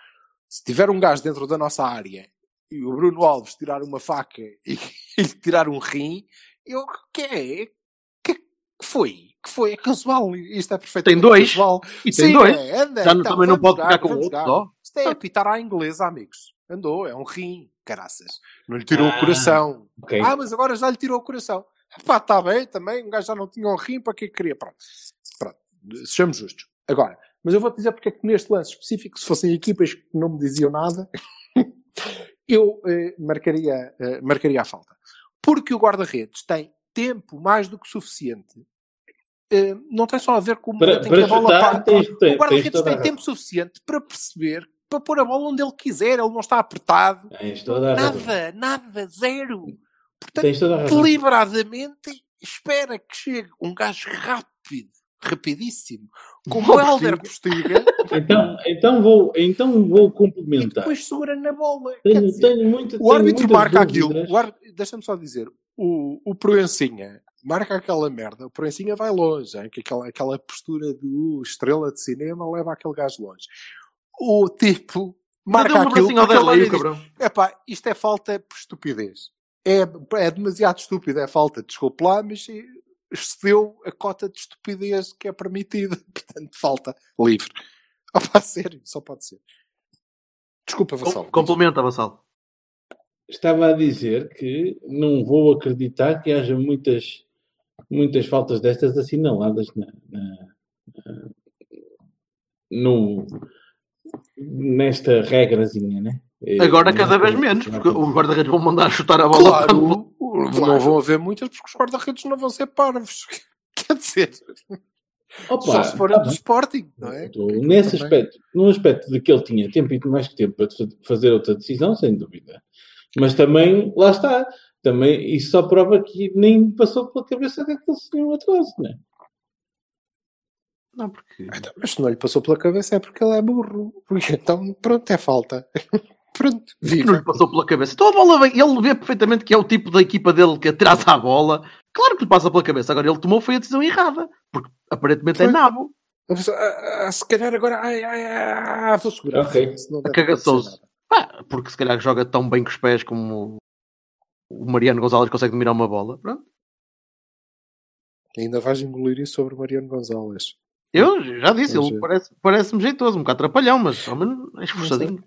A: se tiver um gajo dentro da nossa área e o Bruno Alves tirar uma faca e, e tirar um rim, eu, que é? Foi? Que foi? É casual. Isto é perfeitamente
B: Tem dois.
A: casual.
B: E tem
A: Sim,
B: dois.
A: é, anda,
B: Já
A: então,
B: também não pode
A: jogar,
B: ficar com outro
A: jogar.
B: só.
A: Isto é apitar à inglesa, amigos. Andou, é um rim, caraças. Não lhe tirou
D: Ah.
A: o coração.
D: Ok.
A: Ah, mas agora já lhe tirou o coração. Pá, está bem também, um gajo já não tinha um rim, para que é que queria? Pronto, pronto, sejamos justos. Agora, mas eu vou-te dizer porque é que neste lance específico, se fossem equipas que não me diziam nada, eu eh, marcaria, eh, marcaria a falta. Porque o guarda-redes tem tempo mais do que suficiente. Eh, não tem só a ver com
D: Para,
A: tem
D: para
A: que a bola
D: chutar,
A: para-
D: tens, tens,
A: o guarda-redes tem tempo suficiente para perceber, para pôr a bola onde ele quiser, ele não está apertado. Nada, nada, zero. Portanto, deliberadamente espera que chegue um gajo rápido rapidíssimo, como o Helder Postiga,
D: Então, então, vou, então vou
A: e
D: complementar.
A: depois segura na bola.
D: Tenho,
A: dizer,
D: tenho muito,
A: o árbitro marca
D: dúvidas.
A: aquilo. o Deixa-me só dizer, o, o Proencinha marca aquela merda, o Proencinha vai longe, hein? que aquela, aquela postura do estrela de cinema leva aquele gajo longe. O tipo marca
B: um
A: aquilo,
B: abracinho ao
A: porque ele
B: Derlei,
A: olha
B: o
A: diz,
B: cabrão.
A: Epá, isto é falta por estupidez. É, é demasiado estúpido, é falta, desculpe lá, mas eh, excedeu a cota de estupidez que é permitida. Portanto, falta livre. Opa, sério, só pode ser. Desculpa, Vassal.
B: Com- Complementa, Vassal.
D: Estava a dizer que não vou acreditar que haja muitas, muitas faltas destas assinaladas na, na- na- no, nesta regrazinha, né?
B: Agora cada vez menos, porque os guarda-redes vão mandar chutar a bola.
A: Claro, não vão haver muitas porque os guarda-redes não vão ser parvos. Quer dizer,
D: Opa,
A: só se forem
D: tá
A: do
D: bem.
A: Sporting, não é?
D: Nesse
A: também-
D: aspecto, no aspecto de que ele tinha tempo e mais que tempo para fa- fazer outra decisão, sem dúvida. Mas também, lá está, também isso só prova que nem passou pela cabeça daquele senhor atraso, né?
B: Não, porque.
A: Então, Mas se não lhe passou pela cabeça é porque ele é burro. Porque então, pronto, é falta. pronto,
B: que não
A: viva.
B: lhe passou pela cabeça. Então a bola vem, ele vê perfeitamente que é o tipo da equipa dele que atrasa a bola. Claro que lhe passa pela cabeça. Agora ele tomou foi a decisão errada. Porque aparentemente é
A: Foi.
B: nabo.
A: A pessoa, ah, ah, se calhar agora, ai, ai, ai, vou segurar.
D: Ok.
A: Senão deve
B: Cagaçou-se.
A: nada.
B: Pá, porque se calhar joga tão bem com os pés como o Mariano Gonzalez consegue dominar uma bola. Pronto.
A: Ainda vais engolir isso sobre o Mariano Gonzalez.
B: Eu já disse, ele parece- parece-me jeitoso, um bocado trapalhão, mas ao menos é esforçadinho.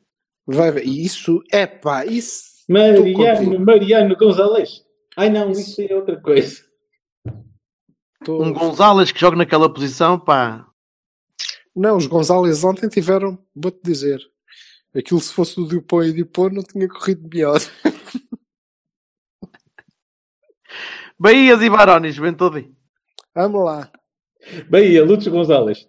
A: Vai ver. E isso, é pá, isso.
D: Mariano. Mariano Gonzalez. Ai não, isso é outra coisa.
A: tô-
B: Um Gonzalez que joga naquela posição, pá.
A: Não, os Gonzalez ontem tiveram, vou-te dizer, aquilo se fosse o Dupont e Dupont não tinha corrido melhor.
B: Bahias e Barones, bem todo aí.
A: Vamos lá.
D: Bem, a Lúcio Gonzalez.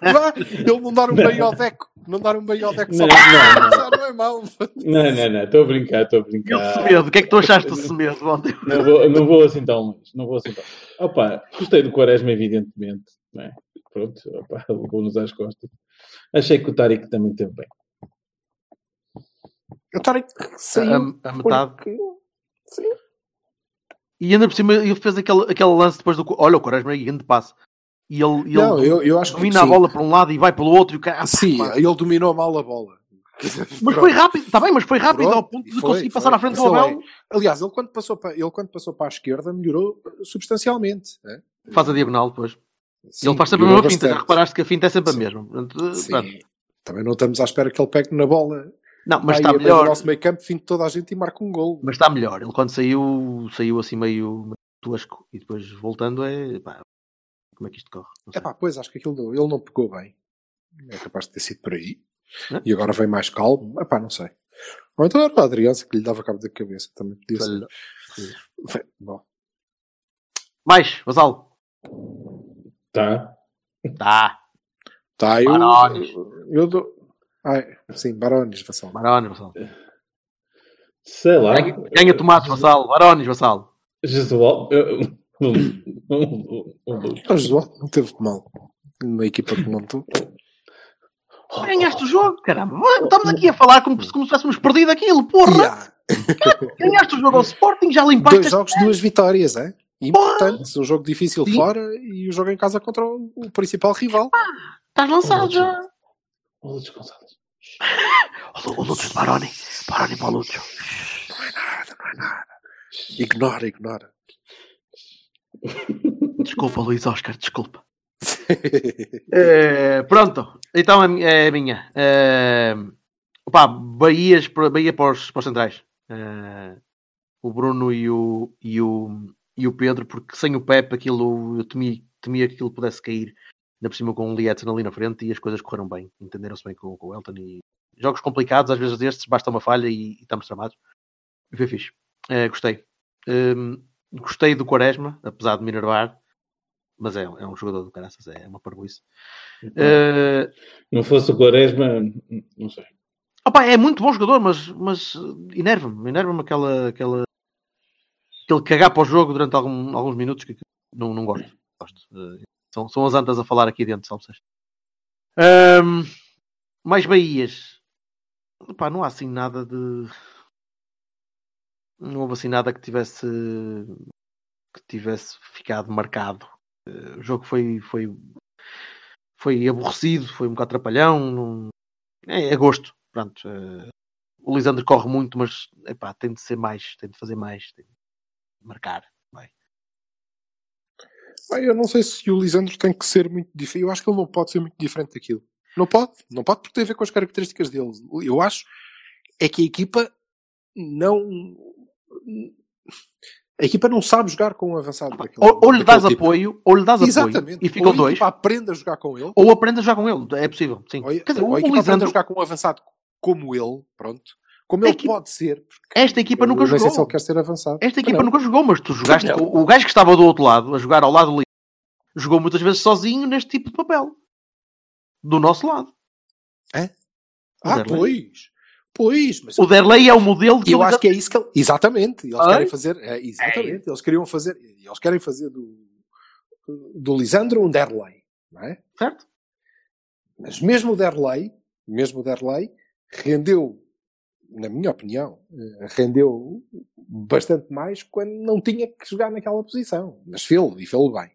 A: Vá, ele não dar um bem ao Deco. Não dar um bem ao Deco só
D: Não, não, não.
A: é mau.
D: Não, não, não, estou a brincar, estou a
B: E o
D: brincar.
B: Semedo, o que é que tu achaste do Semedo ontem?
D: Não vou, não vou assim tão longe, não vou assim tão longe. Opa, gostei do Quaresma, evidentemente. Não é? Pronto, opa, levou-nos às costas. Achei que o Tarek também teve bem.
A: Eu estarei saiu.
B: A, a metade.
A: porque-
B: E ainda por cima ele fez aquele, aquele lance depois do. Olha, o Quaresma aí, grande passe. E ele, e
A: Não,
B: ele
A: eu, eu acho que
B: domina a
A: sim.
B: bola para um lado e vai pelo outro. E o cara,
A: Sim,
B: pá.
A: ele dominou mal a bola.
B: Mas foi rápido, está bem, mas foi rápido
A: Pronto,
B: ao ponto de
A: foi,
B: conseguir
A: foi.
B: passar à frente do
A: é.
B: Abel.
A: Aliás, ele quando, passou para, ele quando passou para a esquerda melhorou substancialmente. né?
B: Faz a diagonal depois.
A: Sim,
B: ele faz sempre a mesma finta. Já
A: bastante.
B: reparaste que a finta é sempre a
A: Sim.
B: mesma. Portanto,
A: Sim. Também não estamos à espera que ele pegue na bola.
B: Não, mas está
A: a
B: melhor.
A: do nosso meio campo, fim de toda a gente e marca um gol.
B: Mas está melhor. Ele quando saiu, saiu assim meio, tosco. E depois voltando é. Pá, como é que isto corre? Não.
A: É pá, pois acho que aquilo não- ele não pegou bem. É capaz de ter sido por aí.
B: É?
A: E agora vem mais calmo. É pá, não sei. Ou então era o Adriança que lhe dava cabo da cabeça. Também podia ser. Bom.
B: Mais, Vasal.
D: Tá?
B: Tá.
A: Tá, eu.
B: Barões.
A: Eu dou. Ai, sim, Barones, Vassal.
B: Barones, Vassal.
D: Sei lá.
B: Ganha, ganha tomates, Vassal. Barones, Vassal.
D: Jesual. um-
A: O João não teve mal. Na equipa que montou.
B: Ganhaste o jogo, caramba. Estamos aqui a falar como, se- como se tivéssemos perdido aquilo, porra.
A: Yeah.
B: Ganhaste o jogo ao Sporting, já limpaste.
A: Dois jogos, duas vitórias, é? Importantes. Um jogo difícil
B: Sim.
A: fora e o jogo em casa contra o, o principal rival.
B: Estás lançado já. O, Lúcio Baroni. Baroni para o Lúcio.
A: Não é nada, não é nada. Ignora, ignora.
B: Desculpa, Luís Oscar, desculpa. Eh, pronto, então é a minha. Eh, opá, Bahias, para- Bahia para os, para os centrais. Eh, o Bruno e o, e, o, e o Pedro, porque sem o Pepe aquilo, eu temia, temia que aquilo pudesse cair, ainda por cima com o Lietzen ali na frente e as coisas correram bem. Entenderam-se bem com, com o Elton e jogos complicados, às vezes destes, basta uma falha e, e estamos tramados. E foi fixe. Eh, gostei. Hum, gostei do Quaresma, apesar de me enervar, mas é, é um jogador do caraças, é uma parboice. Eh,
D: Não fosse o Quaresma, não sei.
B: Opa, é muito bom jogador, mas, mas eh, enerva-me, enerva-me aquela, aquela aquele cagar para o jogo durante algum- alguns minutos que não, não gosto. gosto. Eh, são, são as antas a falar aqui dentro, salve seja. Ahm, mais Bahias. Não há assim nada de. Não houve assim nada que tivesse que tivesse ficado marcado. Eh, O jogo foi, foi, foi aborrecido, foi um bocado trapalhão. Não... É, é gosto. Pronto. eh, O Lisandro corre muito, mas epá, tem de ser mais, tem de fazer mais, tem de marcar. Vai.
A: Eu não sei se o Lisandro tem que ser muito diferente. Eu acho que ele não pode ser muito diferente daquilo. Não pode. Não pode porque tem a ver com as características dele. Eu acho é que a equipa não. A equipa não sabe jogar com um avançado daquele.
B: Ou, ou lhe dás
A: tipo.
B: apoio, ou lhe dás apoio
A: Exatamente.
B: e ficam
A: ou a
B: dois,
A: equipa aprende a jogar com ele.
B: ou aprende a jogar com ele. É possível, sim.
A: Ou,
B: Quer dizer,
A: ou a equipa aprende a
B: Lisandro,
A: jogar com um avançado como ele. Pronto. Como ele
B: equi-
A: pode ser.
B: esta equipa nunca
A: não sei se
B: jogou.
A: ele quer ser avançado.
B: Esta equipa
A: Não.
B: nunca jogou, mas tu jogaste. O, o gajo que estava do outro lado, a jogar ao lado ali, jogou muitas vezes sozinho neste tipo de papel. Do nosso lado.
A: Ah,
B: Derlei.
A: pois. Pois. Mas
B: O Derlei é o modelo que
A: eu acho que é isso que ele... Exatamente. Eles querem fazer... é, exatamente. Eles queriam fazer... Eles querem fazer do, do Lisandro um Derlei. Não é?
B: Certo?
A: Mas mesmo o Derlei, mesmo o Derlei, rendeu, na minha opinião, eh, rendeu bastante mais quando não tinha que jogar naquela posição. Mas fê-lo, e fê-lo bem.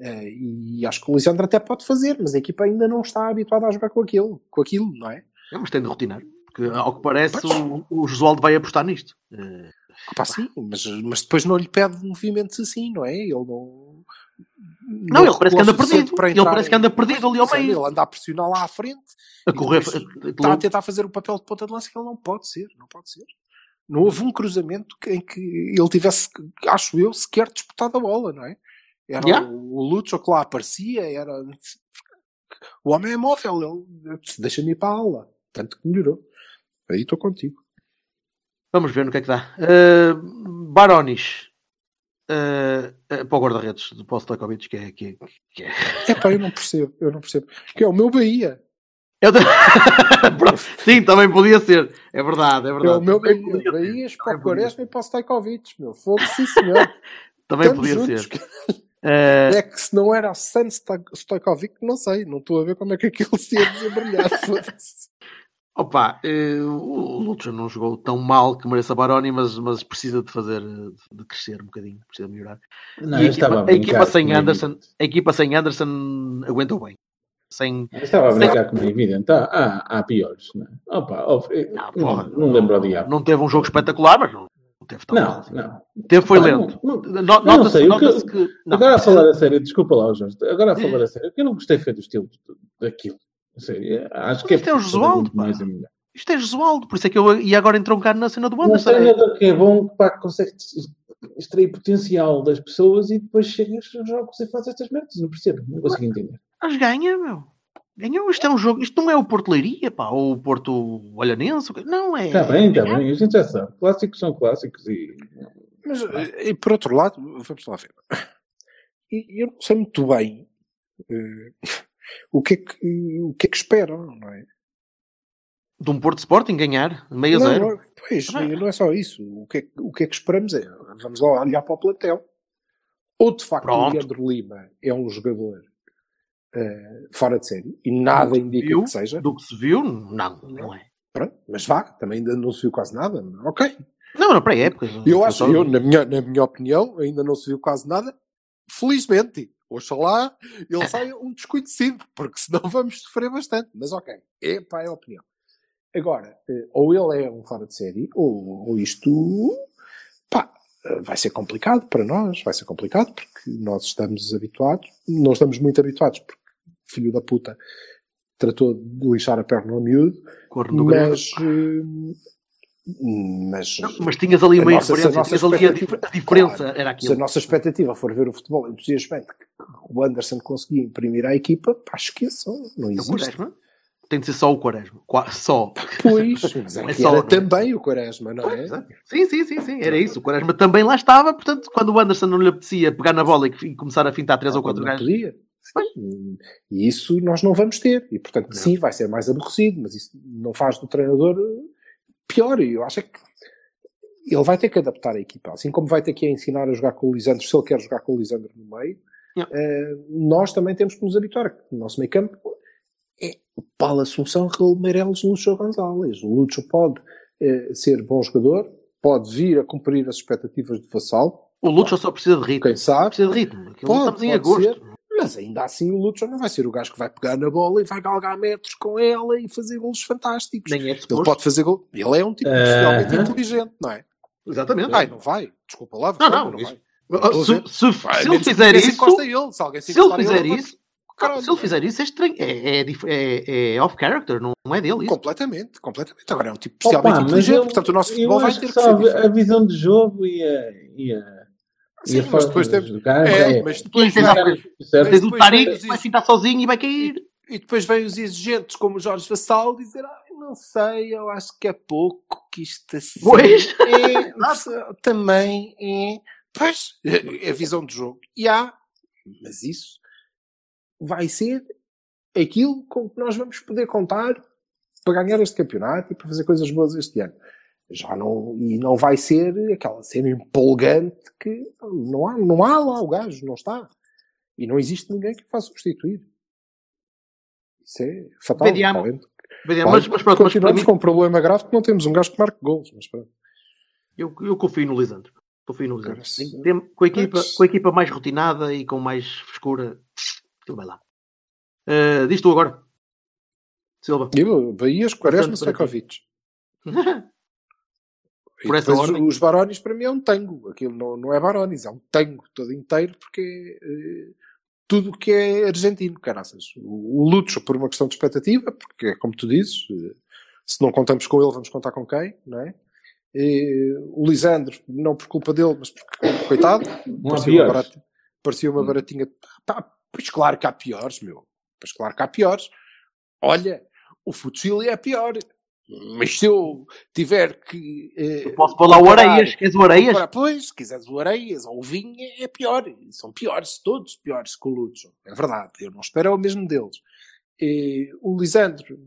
A: Eh, E acho que o Lisandro até pode fazer, mas a equipa ainda não está habituada a jogar com aquilo, com aquilo, não é?
B: É, mas tem de rotinar. Porque, ao que parece, o, o Josualdo vai apostar nisto. Eh,
A: pá, sim, mas, mas depois não lhe pede movimentos assim, não é? Ele não.
B: Não, ele parece que anda perdido. Ele parece que anda perdido ali ao meio.
A: Ele anda a pressionar lá à frente,
B: A correr.
A: está a tentar fazer o papel de ponta de lança que ele não pode ser, não pode ser. Não houve um cruzamento em que ele tivesse, acho eu, sequer disputado a bola, não é? Era
B: Yeah.
A: o, o Lucho que lá aparecia, era. O homem é móvel, ele deixa-me ir para a aula. Tanto que melhorou. Aí estou contigo.
B: Vamos ver no que é que dá. Eh, Barones. Eh, eh, para o guarda-redes do Paulo Stojkovic, que é, que, é- que é.
A: É pá, eu não percebo, eu não percebo. Que é o meu Bahia.
B: Eu. Sim, também podia ser. É verdade, é
A: É
B: verdade.
A: o meu Bahia.
B: podia ser.
A: Bahias para o Quaresma e para o Stojkovic, meu. Fogo, sim senhor.
B: Também
A: Estamos
B: podia
A: juntos.
B: ser. Eh,
A: É que se não era a San Sto- Stojkovic, não sei. Não estou a ver como é que aquilo se ia desembrulhar.
B: Opa, eh, o Lucha não jogou tão mal que mereça Baroni, mas, mas precisa de fazer, de crescer um bocadinho, precisa melhorar.
D: Não,
B: a
D: estava a
B: equipa, a equipa sem Anderson, a equipa sem Anderson aguentou bem. Sem,
D: Eu estava a brincar como é evidente. Há, há, há piores, não é? Opa, eu-
B: Não,
D: não,
B: porra,
D: não lembro ao diabo.
B: não teve um jogo espetacular, mas não, não teve tão
D: Não,
B: mal.
D: não.
B: Teve foi lento.
D: não- não
B: Nota-se
D: sei, o que-
B: que. não,
D: Agora a falar a sério, desculpa lá, Jorge. Agora a falar a sério, eu não gostei foi do estilo daquilo. Sério, acho que é
B: Isto é o
D: preciso fazer
B: Josualdo,
D: mais melhor.
B: Isto é Josualdo, por isso é que eu ia agora entroncar na cena do
D: Um
B: Anderson. É-
D: treinador que é bom, pá, que consegue extrair potencial das pessoas e depois chega aos jogos e faz estas merdas. Não percebo, não consigo entender.
B: Mas ganha, meu. Ganhou. Isto é um jogo. Isto não é o Porto Leiria, pá, ou o Porto Olhanense. Não é.
D: Está bem, está bem, a gente já sabe. Clássicos são clássicos e.
A: Mas, eh, e por outro lado, vamos lá ver. E Eu não sei muito bem eh, o, que é que, o que é que esperam, não é?
B: De um Porto Sporting ganhar, meio a
A: Não,
B: zero.
A: não, pois,
B: Ah.
A: não é só isso. O que, é, que- o que é que esperamos é, vamos lá olhar para o plantel. Ou de facto
B: Pronto.
A: o Leandro Lima é um jogador eh, fora de série e nada indica
B: viu,
A: que seja.
B: Do que se viu, não, não é.
A: Pronto, mas vá, também ainda não se viu quase nada. Ok.
B: Não, não, pré-época.
A: Eu acho, eu, na, minha, na minha opinião, ainda não se viu quase nada. Felizmente, oxalá ele saia um desconhecido, porque senão vamos sofrer bastante. Mas ok, é pá, é a opinião. Agora, eh, ou ele é um fora de série, ou, ou isto, pá, eh, vai ser complicado para nós, vai ser complicado, porque nós estamos habituados, não estamos muito habituados, porque filho da puta tratou de lixar a perna ao miúdo,
B: Corno
A: mas, eh, mas,
B: Não, mas tinhas ali uma
A: nossa-
B: diferença.
A: se a nossa
B: Tinhas ali a,
A: expectativa-
B: dif- a diferença.
A: Claro.
B: Era
A: se a
B: aquilo.
A: nossa expectativa for ver o futebol entusiasmante que o Anderson conseguia imprimir à equipa, pá, esqueçam, não
B: O
A: existe.
B: Quaresma. Tem de ser só o Quaresma. Qua- Só.
A: Pois, mas é
B: É só,
A: era
B: não é?
A: também o Quaresma, não é?
B: Sim, sim, sim, sim. Era isso. O Quaresma também lá estava. Portanto, quando o Anderson não lhe apetecia pegar na bola e, começar a fintar três ou quatro
A: Não
B: gajos.
A: podia. Sim. E isso nós não vamos ter. E portanto, sim, vai ser mais aborrecido, mas isso não faz do treinador eh, pior. E eu acho é que ele vai ter que adaptar a equipa, assim como vai ter que ensinar a jogar com o Lisandro, se ele quer jogar com o Lisandro no meio, Eh, nós também temos que nos habituar. O nosso meio campo é o Paulo Assunção, Raul Meireles, Lúcio Gonzalez. O Lúcio pode eh, ser bom jogador, pode vir a cumprir as expectativas de Vassal,
B: O Lúcio só precisa de ritmo.
A: quem sabe,
B: Precisa de ritmo. Aquilo
A: Pode,
B: estamos em
A: pode
B: agosto.
A: ser. mas ainda assim o Lúcio não vai ser o gajo que vai pegar na bola e vai galgar metros com ela e fazer golos fantásticos.
B: Nem é
A: Ele pode fazer gol. Ele é um tipo
D: Eh,
A: realmente
D: aham.
A: inteligente, não é?
B: Exatamente.
A: Ai, não vai. Desculpa lá,
B: Não, não,
A: não
B: isso-
A: vai.
B: Ah, Se, se-
A: Vai,
B: se ele fizer isso,
A: ele. Se alguém se
B: se ele fizer
A: ele, vai-
B: isso,
A: Caralho,
B: se ele fizer isso, é estranho. É, é, é, é off-character, não, é dele isso.
A: Completamente, completamente. Agora é um tipo
D: Opa,
A: especialmente
D: mas
A: inteligente,
D: eu-
A: portanto o nosso futebol vai ter
D: que
A: ser
D: a,
A: diferente.
D: a visão de jogo e a, e a, e
A: Sim,
D: a
A: mas
D: forma
A: depois
D: de
A: temos-
D: jogar
A: É,
D: é,
A: mas depois?
B: Tens o
A: depois
B: Tariq
A: vem-
B: que vai ficar sozinho e vai cair.
A: E depois vêm os exigentes como o Jorge Vassal dizer ah, não sei, eu acho que é pouco que isto assim
B: Pois.
A: é, também é pois, é a visão do jogo e há, mas isso vai ser aquilo com que nós vamos poder contar para ganhar este campeonato e para fazer coisas boas este ano já não, e não vai ser aquela cena empolgante que não há, não há lá o gajo, não está e não existe ninguém que o faça substituir isso é fatal. Tá vendo?
B: Mas, mas, mas pronto, mas para
A: continuamos
B: mim,
A: com um problema grave que não temos um gajo que marque gols. Mas pronto.
B: eu, eu confio no Lisandro. No Lisandro.
A: Cara, se-
B: Tem- com, a equipa, com a equipa mais rotinada e com mais frescura, tudo vai lá. Uh, diz tu agora. Silva.
A: E o Bahias, Quaresma. E
B: Por essa ordem.
A: os Barones para mim é um tango. Aquilo não, não é Barones, é um tango todo inteiro porque é eh, tudo que é argentino, caraças. O, o Lucho por uma questão de expectativa, porque é como tu dizes, eh, se não contamos com ele, vamos contar com quem, não é? E, o Lisandro, não por culpa dele, mas porque, coitado,
D: Não
A: parecia uma, barata, parecia uma baratinha. Pá, pois claro que há piores, meu. Pois claro que há piores. Olha, o Futsili é pior. Mas se eu tiver que. eh,
B: Eu posso pôr lá o Areias. Queres o Areias?
A: comparar- pois, se quiseres o Areias ou o Vinha, é pior. São piores, todos piores que o Lutzo. É verdade. Eu não espero o mesmo deles. E o Lisandro,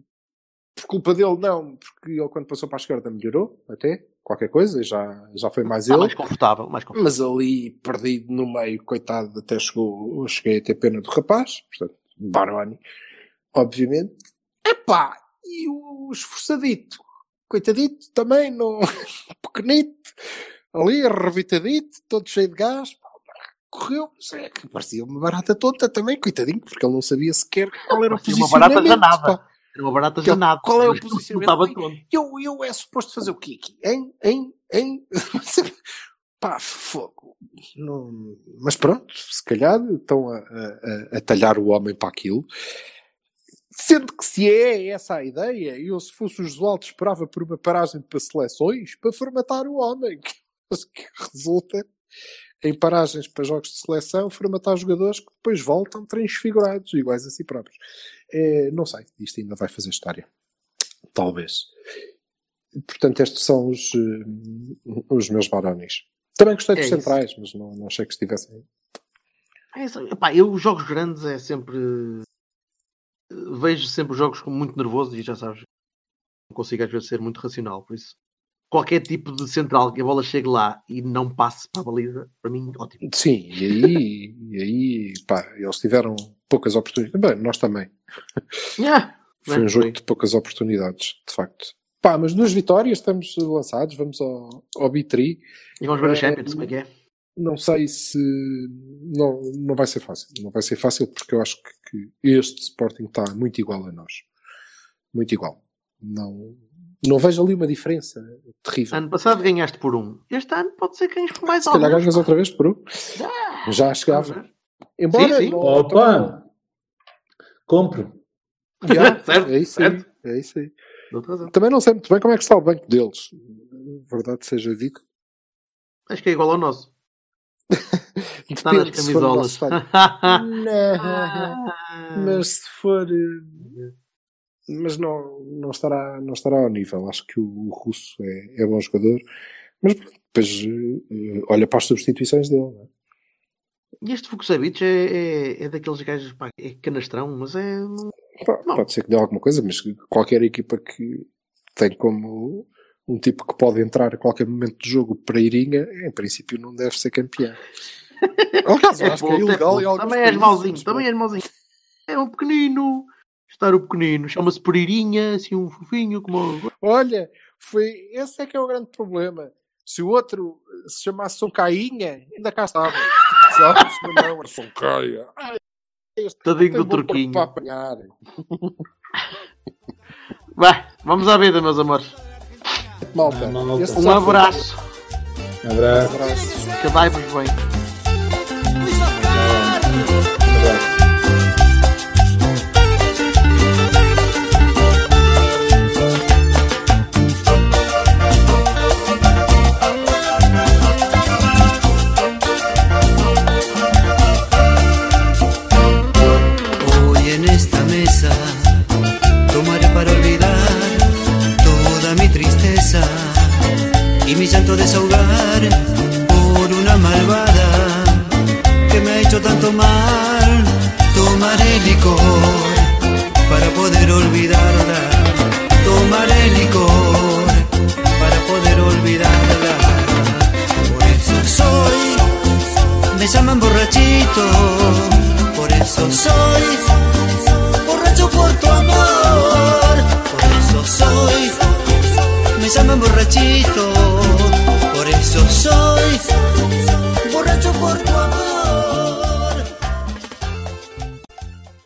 A: por culpa dele, não, porque ele quando passou para a esquerda melhorou, até, qualquer coisa, já, já foi mais
B: Está
A: ele.
B: mais confortável. Mais confortável.
A: Mas ali, perdido no meio, coitado, até chegou, cheguei a ter pena do rapaz, portanto, Baroni, obviamente. Epá, e o esforçadito, coitadito, também, não, pequenito, ali, arrebitadito, todo cheio de gás, correu, é parecia uma barata tonta também, coitadinho, porque ele não sabia sequer qual era o
B: Parecia uma barata
A: posicionamento.
B: danada.
A: pá.
B: Uma barata
A: Que-
B: janada.
A: qual é o posicionamento? Eu, eu é suposto fazer o quê aqui? Hein? Hein? Hein? Pá, fogo. Não- Mas pronto, se calhar estão a, a- a- a talhar o homem para aquilo. Sendo que se é essa a ideia, eu se fosse o Josualdo esperava por uma paragem para seleções para formatar o homem. Que resulta em paragens para jogos de seleção, formatar jogadores que depois voltam transfigurados, iguais a si próprios. É, não sei, isto ainda vai fazer história. Talvez. Portanto, estes são os, eh, os meus varones. Também gostei dos
B: É
A: centrais, mas não, não achei que estivessem.
B: É isso. Epá, eu, os jogos grandes é sempre. Vejo sempre os jogos como muito nervoso e já sabes, não consigo às vezes ser muito racional. Por isso, qualquer tipo de central que a bola chegue lá e não passe para a baliza, para mim, ótimo.
A: Sim, e aí, e aí pá, eles tiveram poucas oportunidades. Bem, nós também.
B: Yeah.
A: Foi
B: Bem,
A: um jogo
B: foi.
A: de poucas oportunidades, de facto. Pá, mas duas vitórias, estamos lançados, vamos ao, ao Bitri.
B: E vamos ver a
A: É,
B: Champions, como é que é?
A: Não sei se. Não, não vai ser fácil. Não vai ser fácil porque eu acho que, que este Sporting está muito igual a nós. Muito igual. Não, não vejo ali uma diferença terrível.
B: Ano passado ganhaste por um. Este ano pode ser que ganhes por mais
A: Se calhar ganhas outra vez por um. Já chegava. Embora.
B: Sim, sim.
A: não-
D: Opa! Compro.
A: Já,
B: Certo,
A: é isso aí.
B: certo.
A: É isso aí. Também não sei muito bem como é que está o banco deles. Verdade seja dito.
B: Acho que é igual ao nosso. Está nas camisolas.
A: Não, mas se for. Mas não, não, estará, não estará ao nível. Acho que o russo é, é bom jogador. Mas depois eh, olha para as substituições dele. não é?
B: E este Fukusavic é, é, é daqueles gajos, pá, é canastrão, mas é. Não.
A: Pode ser que dê alguma coisa, mas qualquer equipa que tem como um tipo que pode entrar a qualquer momento do jogo para Irinha, em princípio não deve ser campeão. Aliás, eu acho que é
B: puto,
A: ilegal em alguns
B: Também és mauzinho, também és mauzinho. É um pequenino. Estar o pequenino. Chama-se Peririnha, assim um fofinho, como.
A: Olha, foi, esse é que é o grande problema. Se o outro se chamasse Soncainha, ainda cá estava. Sabes? Mas não, Soncaia.
B: Tadinho do turquinho.
A: Para apanhar.
B: Vai, vamos à vida, meus amores.
A: Malta,
B: Um abraço.
D: Abraço.
A: abraço.
B: Que dai-vos bem.
E: Mi llanto desahogar por una malvada que me ha hecho tanto mal. Tomaré licor para poder olvidarla. Tomaré licor para poder olvidarla. Por eso soy me llaman borrachito, por eso soy borracho por tu amor, por eso soy, me llaman borrachito, por eso soy borracho por tu amor.